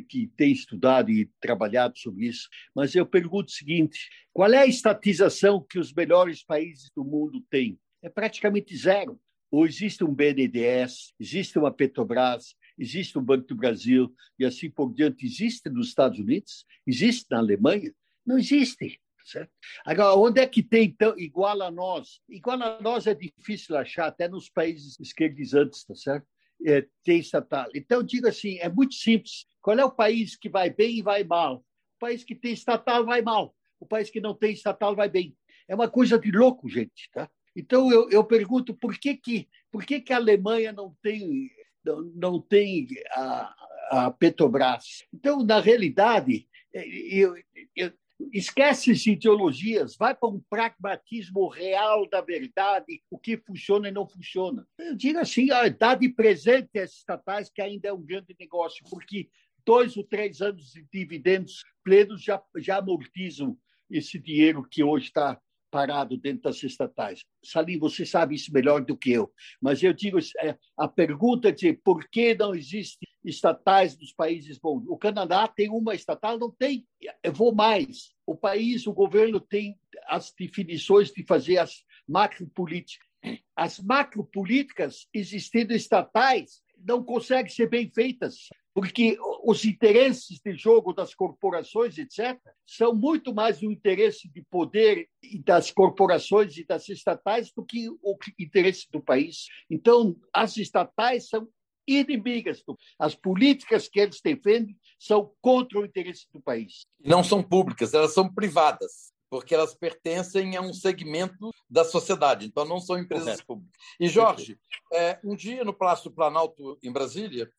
que tem estudado e trabalhado sobre isso. Mas eu pergunto o seguinte: qual é a estatização que os melhores países do mundo têm? É praticamente zero. Ou existe um BNDES, existe uma Petrobras, existe o Banco do Brasil e assim por diante. Existe nos Estados Unidos? Existe na Alemanha? Não existe. Certo? Agora, onde é que tem, então, igual a nós? Igual a nós é difícil achar, até nos países esquerdizantes, tá certo? É, tem estatal. Então, digo assim, é muito simples. Qual é o país que vai bem e vai mal? O país que tem estatal vai mal. O país que não tem estatal vai bem. É uma coisa de louco, gente, tá? Então, eu, eu pergunto, por que que, por que que a Alemanha não tem, não, não tem a, a Petrobras? Então, na realidade, é, eu, eu, Esquece as ideologias, vai para um pragmatismo real da verdade, o que funciona e não funciona. Eu digo assim, dá de presente às estatais, que ainda é um grande negócio, porque dois ou três anos de dividendos plenos já, já amortizam esse dinheiro que hoje está parado dentro das estatais. Salim, você sabe isso melhor do que eu, mas eu digo é, a pergunta de por que não existem estatais dos países bons. O Canadá tem uma estatal, não tem. Eu vou mais. O país, o governo tem as definições de fazer as macropolíticas. As macropolíticas existindo estatais não conseguem ser bem feitas porque os interesses de jogo das corporações, etc., são muito mais o interesse de poder das corporações e das estatais do que o interesse do país. Então, as estatais são inimigas. As políticas que eles defendem são contra o interesse do país. Não são públicas, elas são privadas, porque elas pertencem a um segmento da sociedade, então não são empresas públicas. E, Jorge, é, um dia no Palácio do Planalto, em Brasília,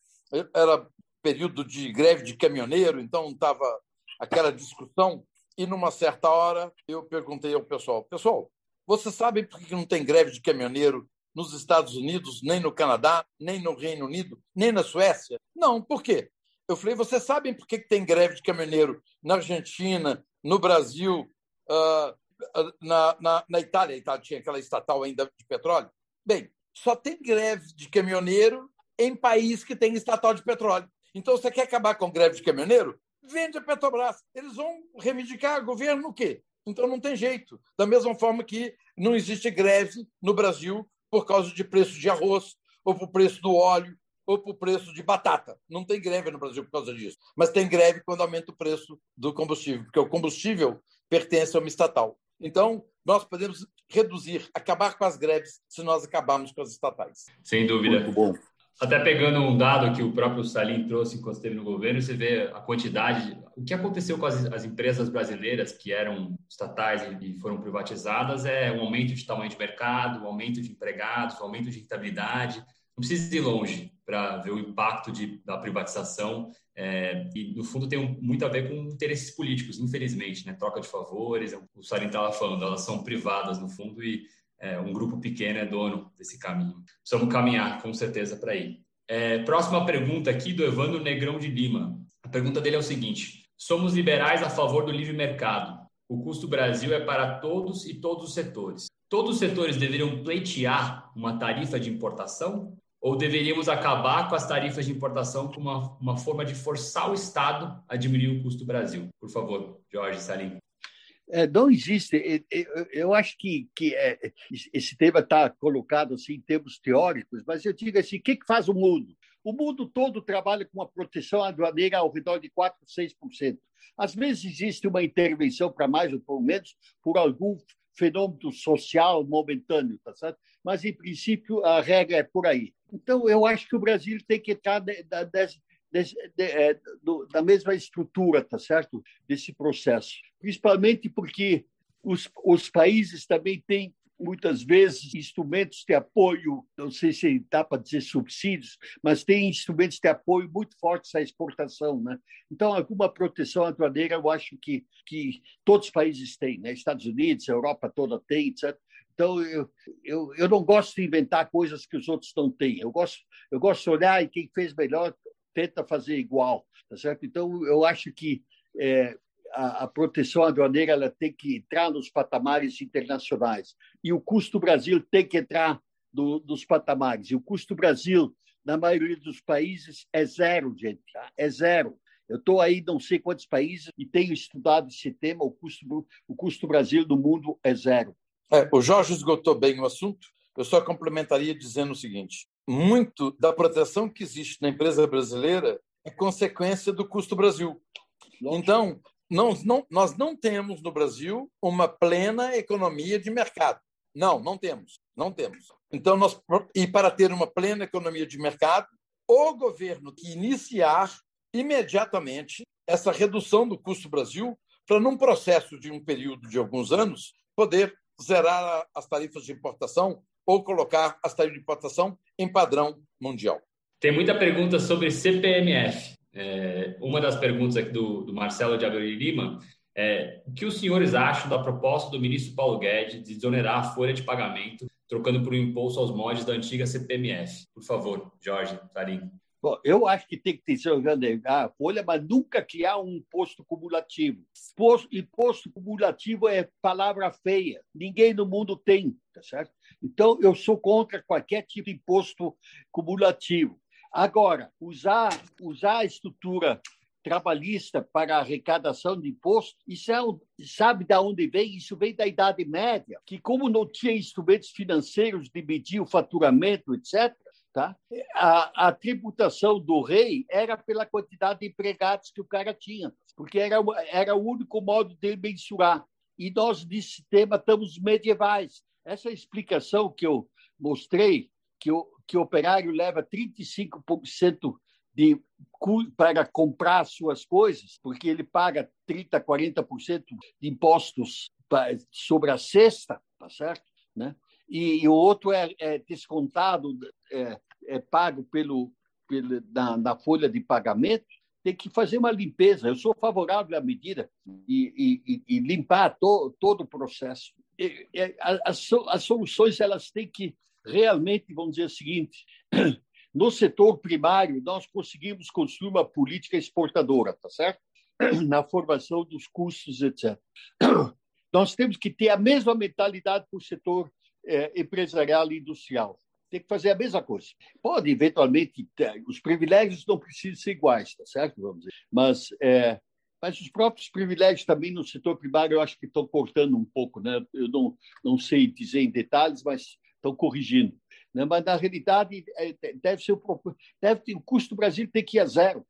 era período de greve de caminhoneiro, então estava aquela discussão. E numa certa hora eu perguntei ao pessoal: pessoal, vocês sabem por que não tem greve de caminhoneiro nos Estados Unidos, nem no Canadá, nem no Reino Unido, nem na Suécia? Não, por quê? Eu falei: vocês sabem por que tem greve de caminhoneiro na Argentina, no Brasil, uh, na, na, na Itália? A Itália tinha aquela estatal ainda de petróleo. Bem, só tem greve de caminhoneiro em país que tem estatal de petróleo. Então, você quer acabar com greve de caminhoneiro? Vende a Petrobras. Eles vão reivindicar governo o quê? Então, não tem jeito. Da mesma forma que não existe greve no Brasil por causa de preço de arroz, ou por preço do óleo, ou por preço de batata. Não tem greve no Brasil por causa disso. Mas tem greve quando aumenta o preço do combustível, porque o combustível pertence a uma estatal. Então, nós podemos reduzir, acabar com as greves se nós acabarmos com as estatais. Sem dúvida. Muito bom. Até pegando um dado que o próprio Salim trouxe enquanto esteve no governo, você vê a quantidade, o que aconteceu com as, as empresas brasileiras que eram estatais e, foram privatizadas é um aumento de tamanho de mercado, um aumento de empregados, um aumento de rentabilidade. Não precisa ir longe para ver o impacto de, da privatização é, e, no fundo, tem muito a ver com interesses políticos, infelizmente, né? Troca de favores, o Salim estava falando, elas são privadas, no fundo, e é, um grupo pequeno é dono desse caminho. Precisamos caminhar, com certeza, para ir. É, próxima pergunta aqui do Evandro Negrão de Lima. A pergunta dele é o seguinte: Somos liberais a favor do livre mercado. O custo Brasil é para todos e todos os setores. Todos os setores deveriam pleitear uma tarifa de importação? Ou deveríamos acabar com as tarifas de importação como uma, uma forma de forçar o Estado a diminuir o custo Brasil? Por favor, Jorge Salim. É, não existe. Eu acho que, que é, esse tema está colocado assim, em termos teóricos, mas eu digo assim: o que, que faz o mundo? O mundo todo trabalha com uma proteção aduaneira ao redor de 4%, 6%. Às vezes existe uma intervenção para mais ou por menos por algum fenômeno social momentâneo, tá certo? Mas, em princípio, a regra é por aí. Então, eu acho que o Brasil tem que estar de, de, é, do, da mesma estrutura, tá certo? Desse processo, principalmente porque os, os países também têm muitas vezes instrumentos de apoio, não sei se dá para dizer subsídios, mas tem instrumentos de apoio muito fortes à exportação, né? Então, alguma proteção aduaneira eu acho que que todos os países têm, né? Estados Unidos, Europa toda tem, etc. Então, eu, eu, eu não gosto de inventar coisas que os outros não têm. Eu gosto, eu gosto de olhar e quem fez melhor tenta fazer igual, tá certo? Então, eu acho que é, a, a, proteção aduaneira ela tem que entrar nos patamares internacionais e o custo Brasil tem que entrar do, dos patamares. E o custo Brasil, na maioria dos países, é zero, gente, tá? é zero. Eu estou aí não sei quantos países e tenho estudado esse tema. O custo, o custo Brasil do mundo é zero. É, o Jorge esgotou bem o assunto. Eu só complementaria dizendo o seguinte: muito da proteção que existe na empresa brasileira é consequência do custo Brasil. Então, não, não, nós não temos no Brasil uma plena economia de mercado. Não, não temos. Não temos. Então, nós, e para ter uma plena economia de mercado, o governo que iniciar imediatamente essa redução do custo Brasil para, num processo de um período de alguns anos, poder zerar as tarifas de importação ou colocar as tarifas de importação em padrão mundial. Tem muita pergunta sobre CPMF. É, uma das perguntas aqui do, do Marcelo de Abreu Lima é o que os senhores acham da proposta do ministro Paulo Guedes de desonerar a folha de pagamento, trocando por um imposto aos mods da antiga CPMF? Por favor, Jorge, Tarim. Bom, eu acho que tem que ter a folha, mas nunca criar um imposto cumulativo. Imposto cumulativo é palavra feia. Ninguém no mundo tem, tá certo? Então, eu sou contra qualquer tipo de imposto cumulativo. Agora, usar, usar a estrutura trabalhista para arrecadação de imposto, isso é, sabe de onde vem? Isso vem da Idade Média, que como não tinha instrumentos financeiros de medir o faturamento, etc., Tá? A, a, tributação do rei era pela quantidade de empregados que o cara tinha, porque era, era o único modo de mensurar. E nós, nesse tema, estamos medievais. Essa explicação que eu mostrei, que o, que o operário leva 35% de, para comprar suas coisas, porque ele paga 30%, 40% de impostos sobre a cesta, tá certo? Né? E, e o outro é, é descontado, é, é, pago pelo, pelo na, na, folha de pagamento, tem que fazer uma limpeza. Eu sou favorável à medida e, e, e limpar to, todo o processo. As, as soluções elas têm que realmente, vamos dizer o seguinte, no setor primário, nós conseguimos construir uma política exportadora, tá certo? Na formação dos custos, etc. Nós temos que ter a mesma mentalidade para o setor é, empresarial e industrial. Tem que fazer a mesma coisa. Pode, eventualmente, os privilégios não precisam ser iguais, tá certo? Vamos dizer. Mas, é, mas os próprios privilégios também no setor primário eu acho que estão cortando um pouco. Né? Eu não, não sei dizer em detalhes, mas estão corrigindo. Né? Mas, na realidade, é, deve ser o, deve ter, o custo do Brasil tem que ir a zero.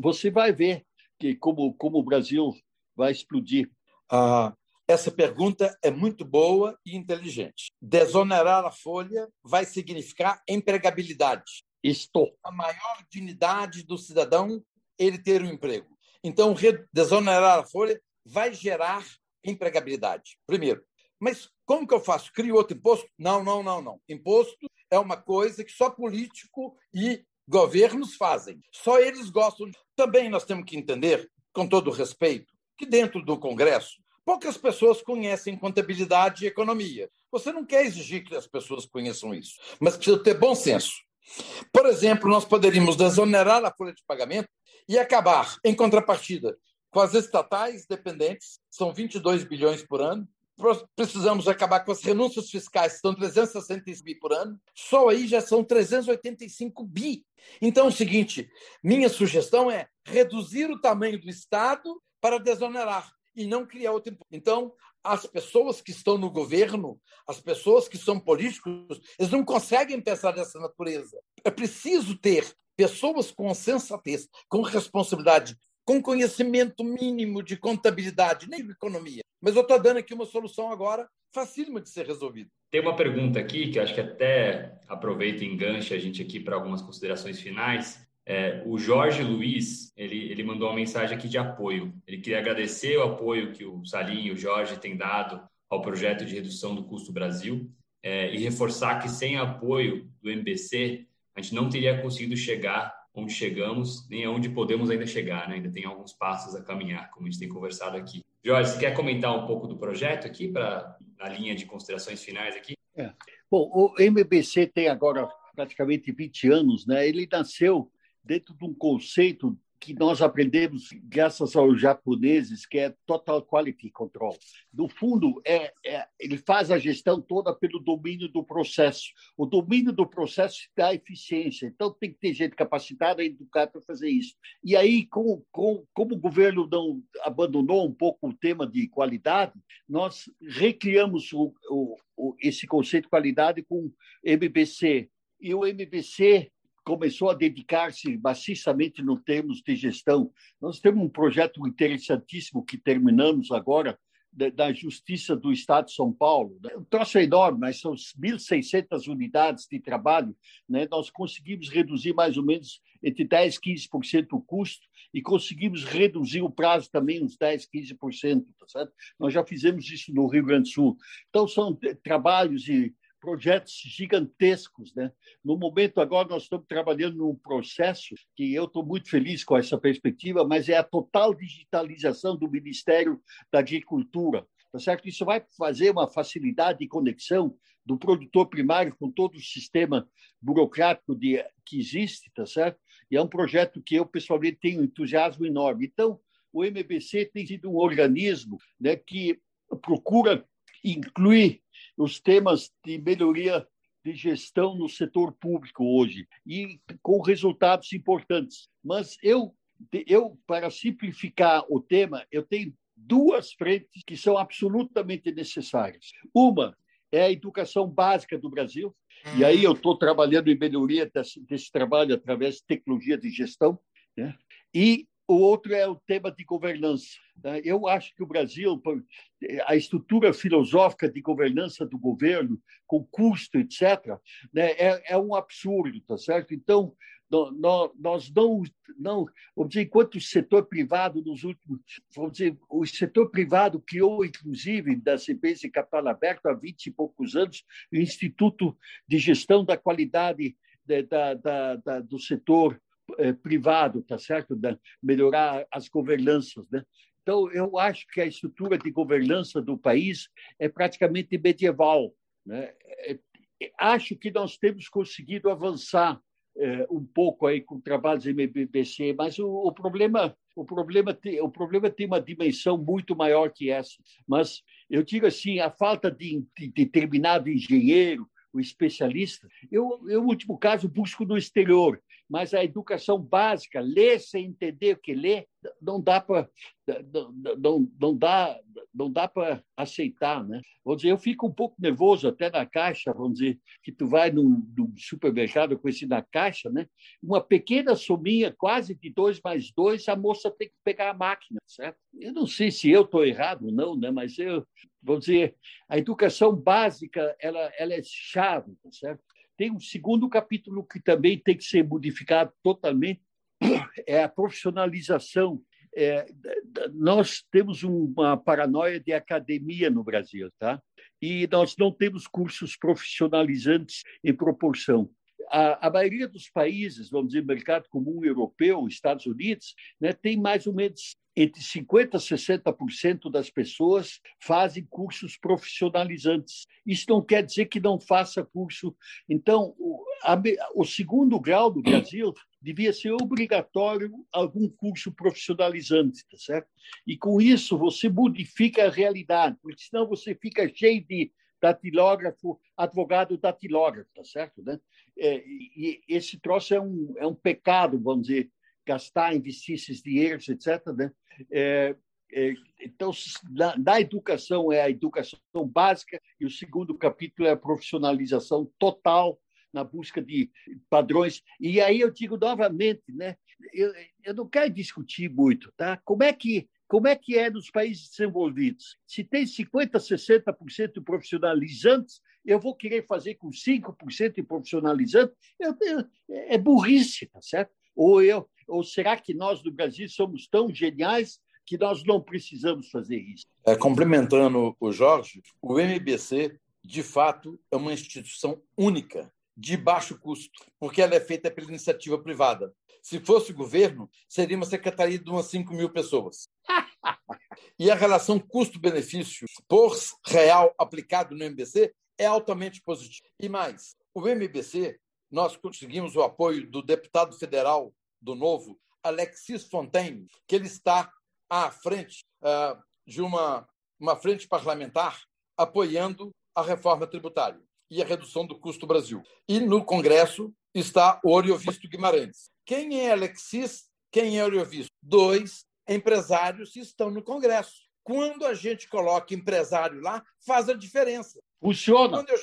Você vai ver que como, como o Brasil vai explodir. Ah, essa pergunta é muito boa e inteligente. Desonerar a folha vai significar empregabilidade. Estou. A maior dignidade do cidadão ele ter um emprego. Então, desonerar a folha vai gerar empregabilidade. Primeiro. Mas como que eu faço? Crio outro imposto? Não, não, não, não. Imposto é uma coisa que só político e governos fazem. Só eles gostam. Também nós temos que entender, com todo respeito, que dentro do Congresso Poucas pessoas conhecem contabilidade e economia. Você não quer exigir que as pessoas conheçam isso, mas precisa ter bom senso. Por exemplo, nós poderíamos desonerar a folha de pagamento e acabar, em contrapartida, com as estatais dependentes, são 22 bilhões por ano. Precisamos acabar com as renúncias fiscais, são 365 bi por ano. Só aí já são 385 bi. Então é o seguinte: minha sugestão é reduzir o tamanho do Estado para desonerar e não criar outro imposto. Então, as pessoas que estão no governo, as pessoas que são políticos, eles não conseguem pensar dessa natureza. É preciso ter pessoas com sensatez, com responsabilidade, com conhecimento mínimo de contabilidade, nem de economia. Mas eu estou dando aqui uma solução agora facílima de ser resolvida. Tem uma pergunta aqui que acho que até aproveita e engancha a gente aqui para algumas considerações finais, é, o Jorge Luiz, ele, ele mandou uma mensagem aqui de apoio. Ele queria agradecer o apoio que o Salim e o Jorge têm dado ao projeto de redução do custo Brasil é, e reforçar que sem apoio do MBC, a gente não teria conseguido chegar onde chegamos, nem aonde podemos ainda chegar, né? Ainda tem alguns passos a caminhar, como a gente tem conversado aqui. Jorge, você quer comentar um pouco do projeto aqui, para na linha de considerações finais aqui? É. Bom, o MBC tem agora praticamente 20 anos, né? Ele nasceu dentro de um conceito que nós aprendemos graças aos japoneses, que é Total Quality Control. No fundo, é, é, ele faz a gestão toda pelo domínio do processo. O domínio do processo dá eficiência. Então, tem que ter gente capacitada e educada para fazer isso. E aí, com, com, como o governo não abandonou um pouco o tema de qualidade, nós recriamos o, o, o, esse conceito de qualidade com o MBC. E o MBC começou a dedicar-se maciçamente no termos de gestão. Nós temos um projeto interessantíssimo que terminamos agora, da Justiça do Estado de São Paulo. O troço é enorme, mas são 1.600 unidades de trabalho. Né? Nós conseguimos reduzir mais ou menos entre 10% e 15% o custo e conseguimos reduzir o prazo também uns 10%, 15%. Tá certo? Nós já fizemos isso no Rio Grande do Sul. Então, são trabalhos e projetos gigantescos. Né? No momento, agora, nós estamos trabalhando num processo que eu estou muito feliz com essa perspectiva, mas é a total digitalização do Ministério da Agricultura. Tá certo? Isso vai fazer uma facilidade de conexão do produtor primário com todo o sistema burocrático de, que existe, tá certo? E é um projeto que eu, pessoalmente, tenho um entusiasmo enorme. Então, o MBC tem sido um organismo né, que procura incluir os temas de melhoria de gestão no setor público hoje e com resultados importantes. Mas eu, eu para simplificar o tema, eu tenho duas frentes que são absolutamente necessárias. Uma é a educação básica do Brasil, e aí eu estou trabalhando em melhoria desse, desse, trabalho através de tecnologia de gestão, né? e o outro é o tema de governança. Né? Eu acho que o Brasil, a estrutura filosófica de governança do governo, com custo, etc., né, é, é um absurdo, tá certo? Então, nós não, não vamos dizer, enquanto o setor privado nos últimos, vamos dizer, o setor privado criou, inclusive, das empresas de capital aberto há 20 e poucos anos, o Instituto de Gestão da Qualidade da, da, da, do setor eh, privado, tá certo? Da, melhorar as governanças, né? Então, eu acho que a estrutura de governança do país é praticamente medieval. Né? É, acho que nós temos conseguido avançar é, um pouco aí com trabalhos MBBC, mas o, o, problema o problema tem, o problema tem uma dimensão muito maior que essa. Mas eu digo assim, a falta de, de determinado engenheiro, o especialista, eu, eu, no último caso, busco no exterior mas a educação básica, ler sem entender o que lê, não dá para não, não, não dá não dá para aceitar, né? Vou dizer, eu fico um pouco nervoso até na caixa, vamos dizer, que tu vai num, num supermercado com esse na caixa, né? Uma pequena sominha, quase de dois mais dois, a moça tem que pegar a máquina, certo? Eu não sei se eu estou errado ou não, né? Mas eu vou dizer, a educação básica ela ela é chave, tá certo? Tem um segundo capítulo que também tem que ser modificado totalmente, é a profissionalização. É, nós temos uma paranoia de academia no Brasil, tá? E nós não temos cursos profissionalizantes em proporção. A, a, maioria dos países, vamos dizer, mercado comum europeu, Estados Unidos, né, tem mais ou menos entre 50% a 60% das pessoas fazem cursos profissionalizantes. Isso não quer dizer que não faça curso. Então, o, a, o segundo grau do Brasil devia ser obrigatório algum curso profissionalizante, tá certo? E com isso você modifica a realidade, porque senão você fica cheio de datilógrafo, advogado datilógrafo, tá certo? Né? É, e esse troço é um, é um pecado, vamos dizer, gastar, investir esses dinheiros, etc. Né? É, é, então, na, na, educação é a educação básica e o segundo capítulo é a profissionalização total na busca de padrões. E aí eu digo novamente, né? Eu, eu não quero discutir muito, tá? Como é que como é que é nos países desenvolvidos? Se tem 50, 60% profissionalizantes, eu vou querer fazer com 5% de profissionalizantes? Eu, eu, é burrice, tá certo? Ou eu, ou será que nós do Brasil somos tão geniais que nós não precisamos fazer isso? É, complementando o Jorge, o MBC, de fato, é uma instituição única, de baixo custo, porque ela é feita pela iniciativa privada. Se fosse o governo, seria uma secretaria de umas 5 mil pessoas. e a relação custo-benefício por real aplicado no MBC é altamente positiva. E mais, o MBC, nós conseguimos o apoio do deputado federal do Novo, Alexis Fontaine, que ele está à frente uh, de uma, uma frente parlamentar apoiando a reforma tributária e a redução do custo Brasil. E no Congresso está o Oriovisto Guimarães. Quem é Alexis? Quem é Oriovisto? Dois empresários que estão no Congresso. Quando a gente coloca empresário lá, faz a diferença. Funciona. Quando eu,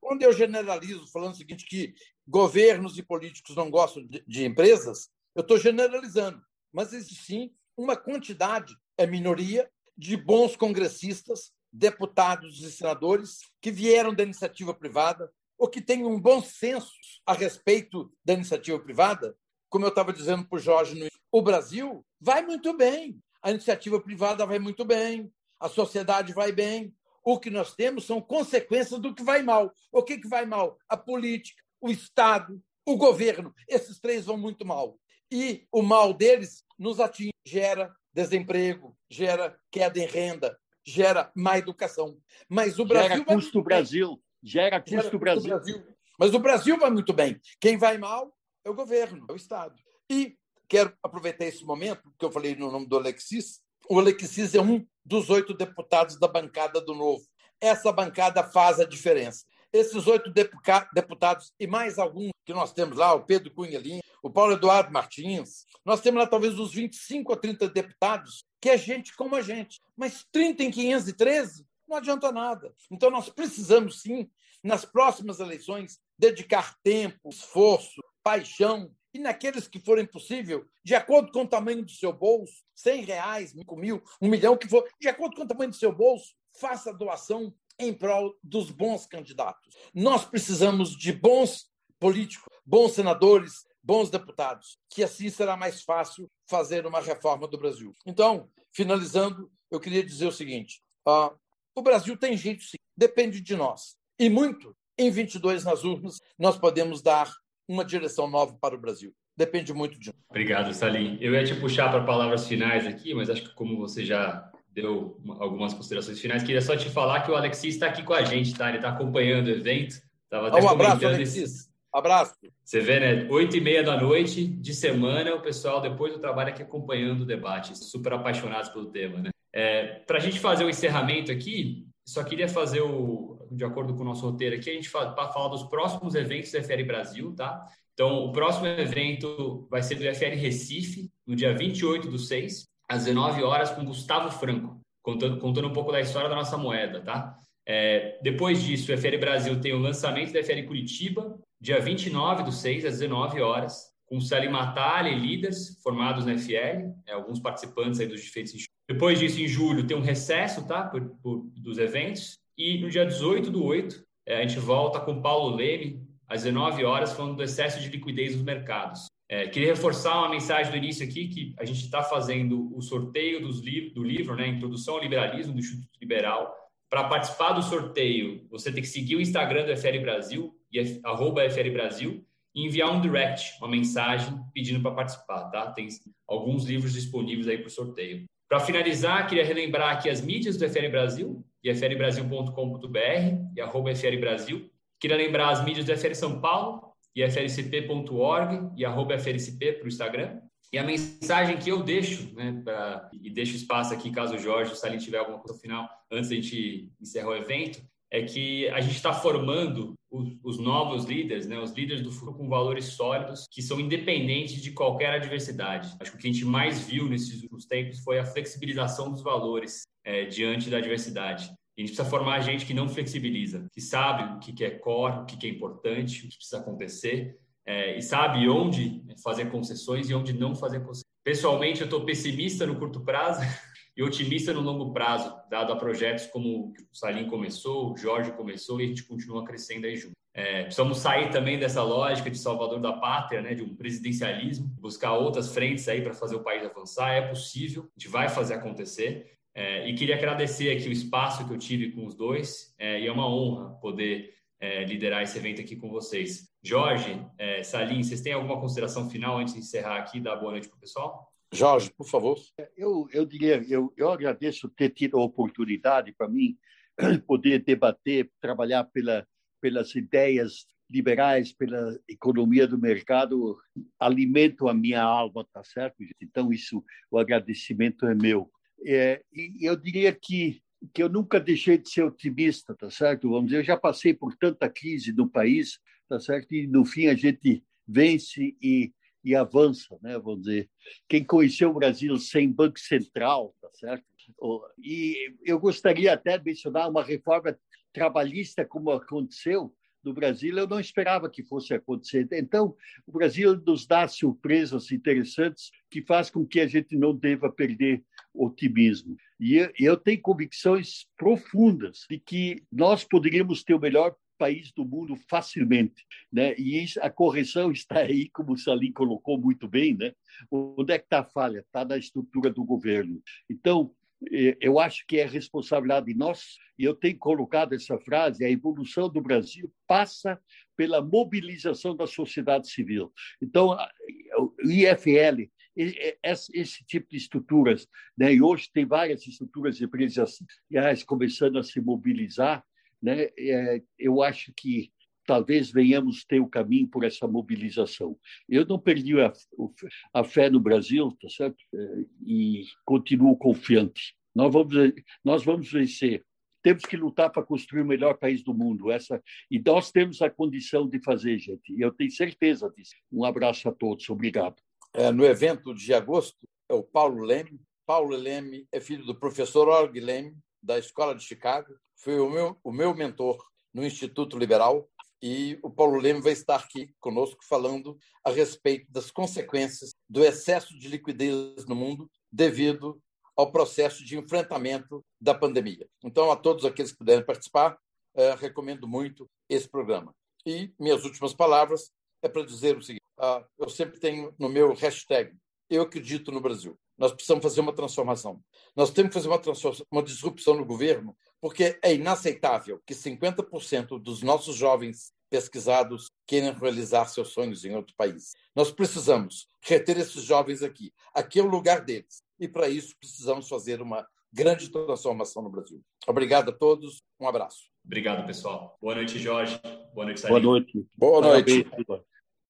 quando eu generalizo, falando o seguinte, que governos e políticos não gostam de, de empresas, eu estou generalizando. Mas existe sim uma quantidade, é minoria, de bons congressistas, deputados e senadores que vieram da iniciativa privada ou que têm um bom senso a respeito da iniciativa privada. Como eu estava dizendo para o Jorge, o Brasil vai muito bem, a iniciativa privada vai muito bem, a sociedade vai bem. O que nós temos são consequências do que vai mal. O que, que vai mal? A política, o Estado, o governo. Esses três vão muito mal. E o mal deles nos atinge, gera desemprego, gera queda em renda, gera má educação. Mas o Brasil. Gera custo Brasil. Gera custo gera Brasil. Brasil. Mas o Brasil vai muito bem. Quem vai mal é o governo, é o Estado. E quero aproveitar esse momento, que eu falei no nome do Alexis. O Alexis é um dos oito deputados da bancada do Novo. Essa bancada faz a diferença. Esses oito deputados e mais alguns que nós temos lá, o Pedro Cunha Lima, o Paulo Eduardo Martins, nós temos lá talvez uns 25 a 30 deputados que é gente como a gente. Mas 30 em 513 não adianta nada. Então nós precisamos sim, nas próximas eleições, dedicar tempo, esforço, paixão e naqueles que forem possível, de acordo com o tamanho do seu bolso, 100 reais, cinco mil, um milhão, que for, de acordo com o tamanho do seu bolso, faça doação em prol dos bons candidatos. Nós precisamos de bons políticos, bons senadores, bons deputados, que assim será mais fácil fazer uma reforma do Brasil. Então, finalizando, eu queria dizer o seguinte: uh, o Brasil tem jeito sim, depende de nós. E muito, em 22 nas urnas, nós podemos dar uma direção nova para o Brasil. Depende muito de nós. Obrigado, Salim. Eu ia te puxar para palavras finais aqui, mas acho que como você já deu algumas considerações finais, queria só te falar que o Alexis está aqui com a gente, tá? Ele está acompanhando o evento. Tava até um abraço, Alexis. Esse... Abraço. Você vê, né? Oito e meia da noite de semana, o pessoal depois do trabalho aqui acompanhando o debate, super apaixonados pelo tema, né? É, Para a gente fazer o encerramento aqui, só queria fazer o, de acordo com o nosso roteiro aqui, a gente para falar dos próximos eventos do FR Brasil, tá? Então, o próximo evento vai ser do FR Recife, no dia 28 do 6, às 19 horas, com Gustavo Franco, contando, contando um pouco da história da nossa moeda, tá? É, depois disso, o FR Brasil tem o lançamento da FR Curitiba, dia 29 do 6, às 19 horas, com Salim Matalha e líderes formados na FL, é, alguns participantes aí dos diferentes Depois disso, em julho, tem um recesso tá, por, por, dos eventos. E no dia 18 do 8, é, a gente volta com Paulo Leme, às 19 horas, falando do excesso de liquidez nos mercados. É, queria reforçar uma mensagem do início aqui, que a gente está fazendo o sorteio dos li do livro, né, Introdução ao Liberalismo, do Instituto Liberal. Para participar do sorteio, você tem que seguir o Instagram do FL Brasil, e arroba FL Brasil, e enviar um direct, uma mensagem pedindo para participar, tá? Tem alguns livros disponíveis aí para o sorteio. Para finalizar, queria relembrar aqui as mídias do FL Brasil, ifrbrasil.com.br e arroba FL Brasil. Queria lembrar as mídias do FL São Paulo, iflcp.org e arroba FLCP para o Instagram. E a mensagem que eu deixo, né, pra, e deixo espaço aqui caso o Jorge o Salim tiver alguma coisa final antes da gente encerrar o evento, é que a gente está formando os, os, novos líderes, né, os líderes do futuro com valores sólidos, que são independentes de qualquer adversidade. Acho que o que a gente mais viu nesses últimos tempos foi a flexibilização dos valores é, diante da adversidade. A gente precisa formar gente que não flexibiliza, que sabe o que é core, o que é importante, o que precisa acontecer, é, e sabe onde fazer concessões e onde não fazer concessões. Pessoalmente, eu estou pessimista no curto prazo e otimista no longo prazo, dado a projetos como o Salim começou, o Jorge começou e a gente continua crescendo aí junto. É, precisamos sair também dessa lógica de salvador da pátria, né, de um presidencialismo, buscar outras frentes aí para fazer o país avançar. É possível, a gente vai fazer acontecer. É, e queria agradecer aqui o espaço que eu tive com os dois, é, e é uma honra poder é, liderar esse evento aqui com vocês. Jorge, é, Salim, vocês têm alguma consideração final antes de encerrar aqui e dar boa noite para o pessoal? Jorge, por favor. Eu, eu diria, eu, eu agradeço ter tido a oportunidade para mim poder debater, trabalhar pela, pelas ideias liberais, pela economia do mercado, alimento a minha alma, tá certo? Então isso, o agradecimento é meu. É, e eu diria que que eu nunca deixei de ser otimista, tá certo? Vamos dizer, eu já passei por tanta crise no país, tá certo? E no fim a gente vence e e avança, né? Vamos dizer, quem conheceu o Brasil sem banco central, tá certo? E eu gostaria até de mencionar uma reforma trabalhista como aconteceu no Brasil, eu não esperava que fosse acontecer. Então, o Brasil nos dá surpresas interessantes que faz com que a gente não deva perder otimismo. E eu tenho convicções profundas de que nós poderíamos ter o melhor país do mundo facilmente, né? E a correção está aí, como o Salim colocou muito bem, né? Onde é que está a falha? Está na estrutura do governo. Então, eh, eu acho que é responsabilidade de nós, e eu tenho colocado essa frase: a evolução do Brasil passa pela mobilização da sociedade civil. Então, o IFL, esse, tipo de estruturas, né? e hoje tem várias estruturas empresariais começando a se mobilizar, né? É, eu acho que talvez venhamos ter o caminho por essa mobilização. Eu não perdi a, a fé no Brasil, tá certo? É, e continuo confiante. Nós vamos, nós vamos vencer. Temos que lutar para construir o melhor país do mundo. Essa e nós temos a condição de fazer, gente. Eu tenho certeza disso. Um abraço a todos. Obrigado. É, no evento de agosto é o Paulo Leme. Paulo Leme é filho do professor Org Leme da Escola de Chicago. Foi o meu, o meu mentor no Instituto Liberal e o Paulo Leme vai estar aqui conosco falando a respeito das consequências do excesso de liquidez no mundo devido ao processo de enfrentamento da pandemia. Então, a todos aqueles que puderem participar, eh, recomendo muito esse programa. E minhas últimas palavras é para dizer o seguinte: ah, eu sempre tenho no meu hashtag eu acredito no Brasil. Nós precisamos fazer uma transformação. Nós temos que fazer uma, uma disrupção no governo, porque é inaceitável que 50% dos nossos jovens pesquisados queiram realizar seus sonhos em outro país. Nós precisamos reter esses jovens aqui. Aqui é o lugar deles. E para isso precisamos fazer uma grande transformação no Brasil. Obrigado a todos. Um abraço. Obrigado, pessoal. Boa noite, Jorge. Boa noite, Salim. Boa noite. Boa noite.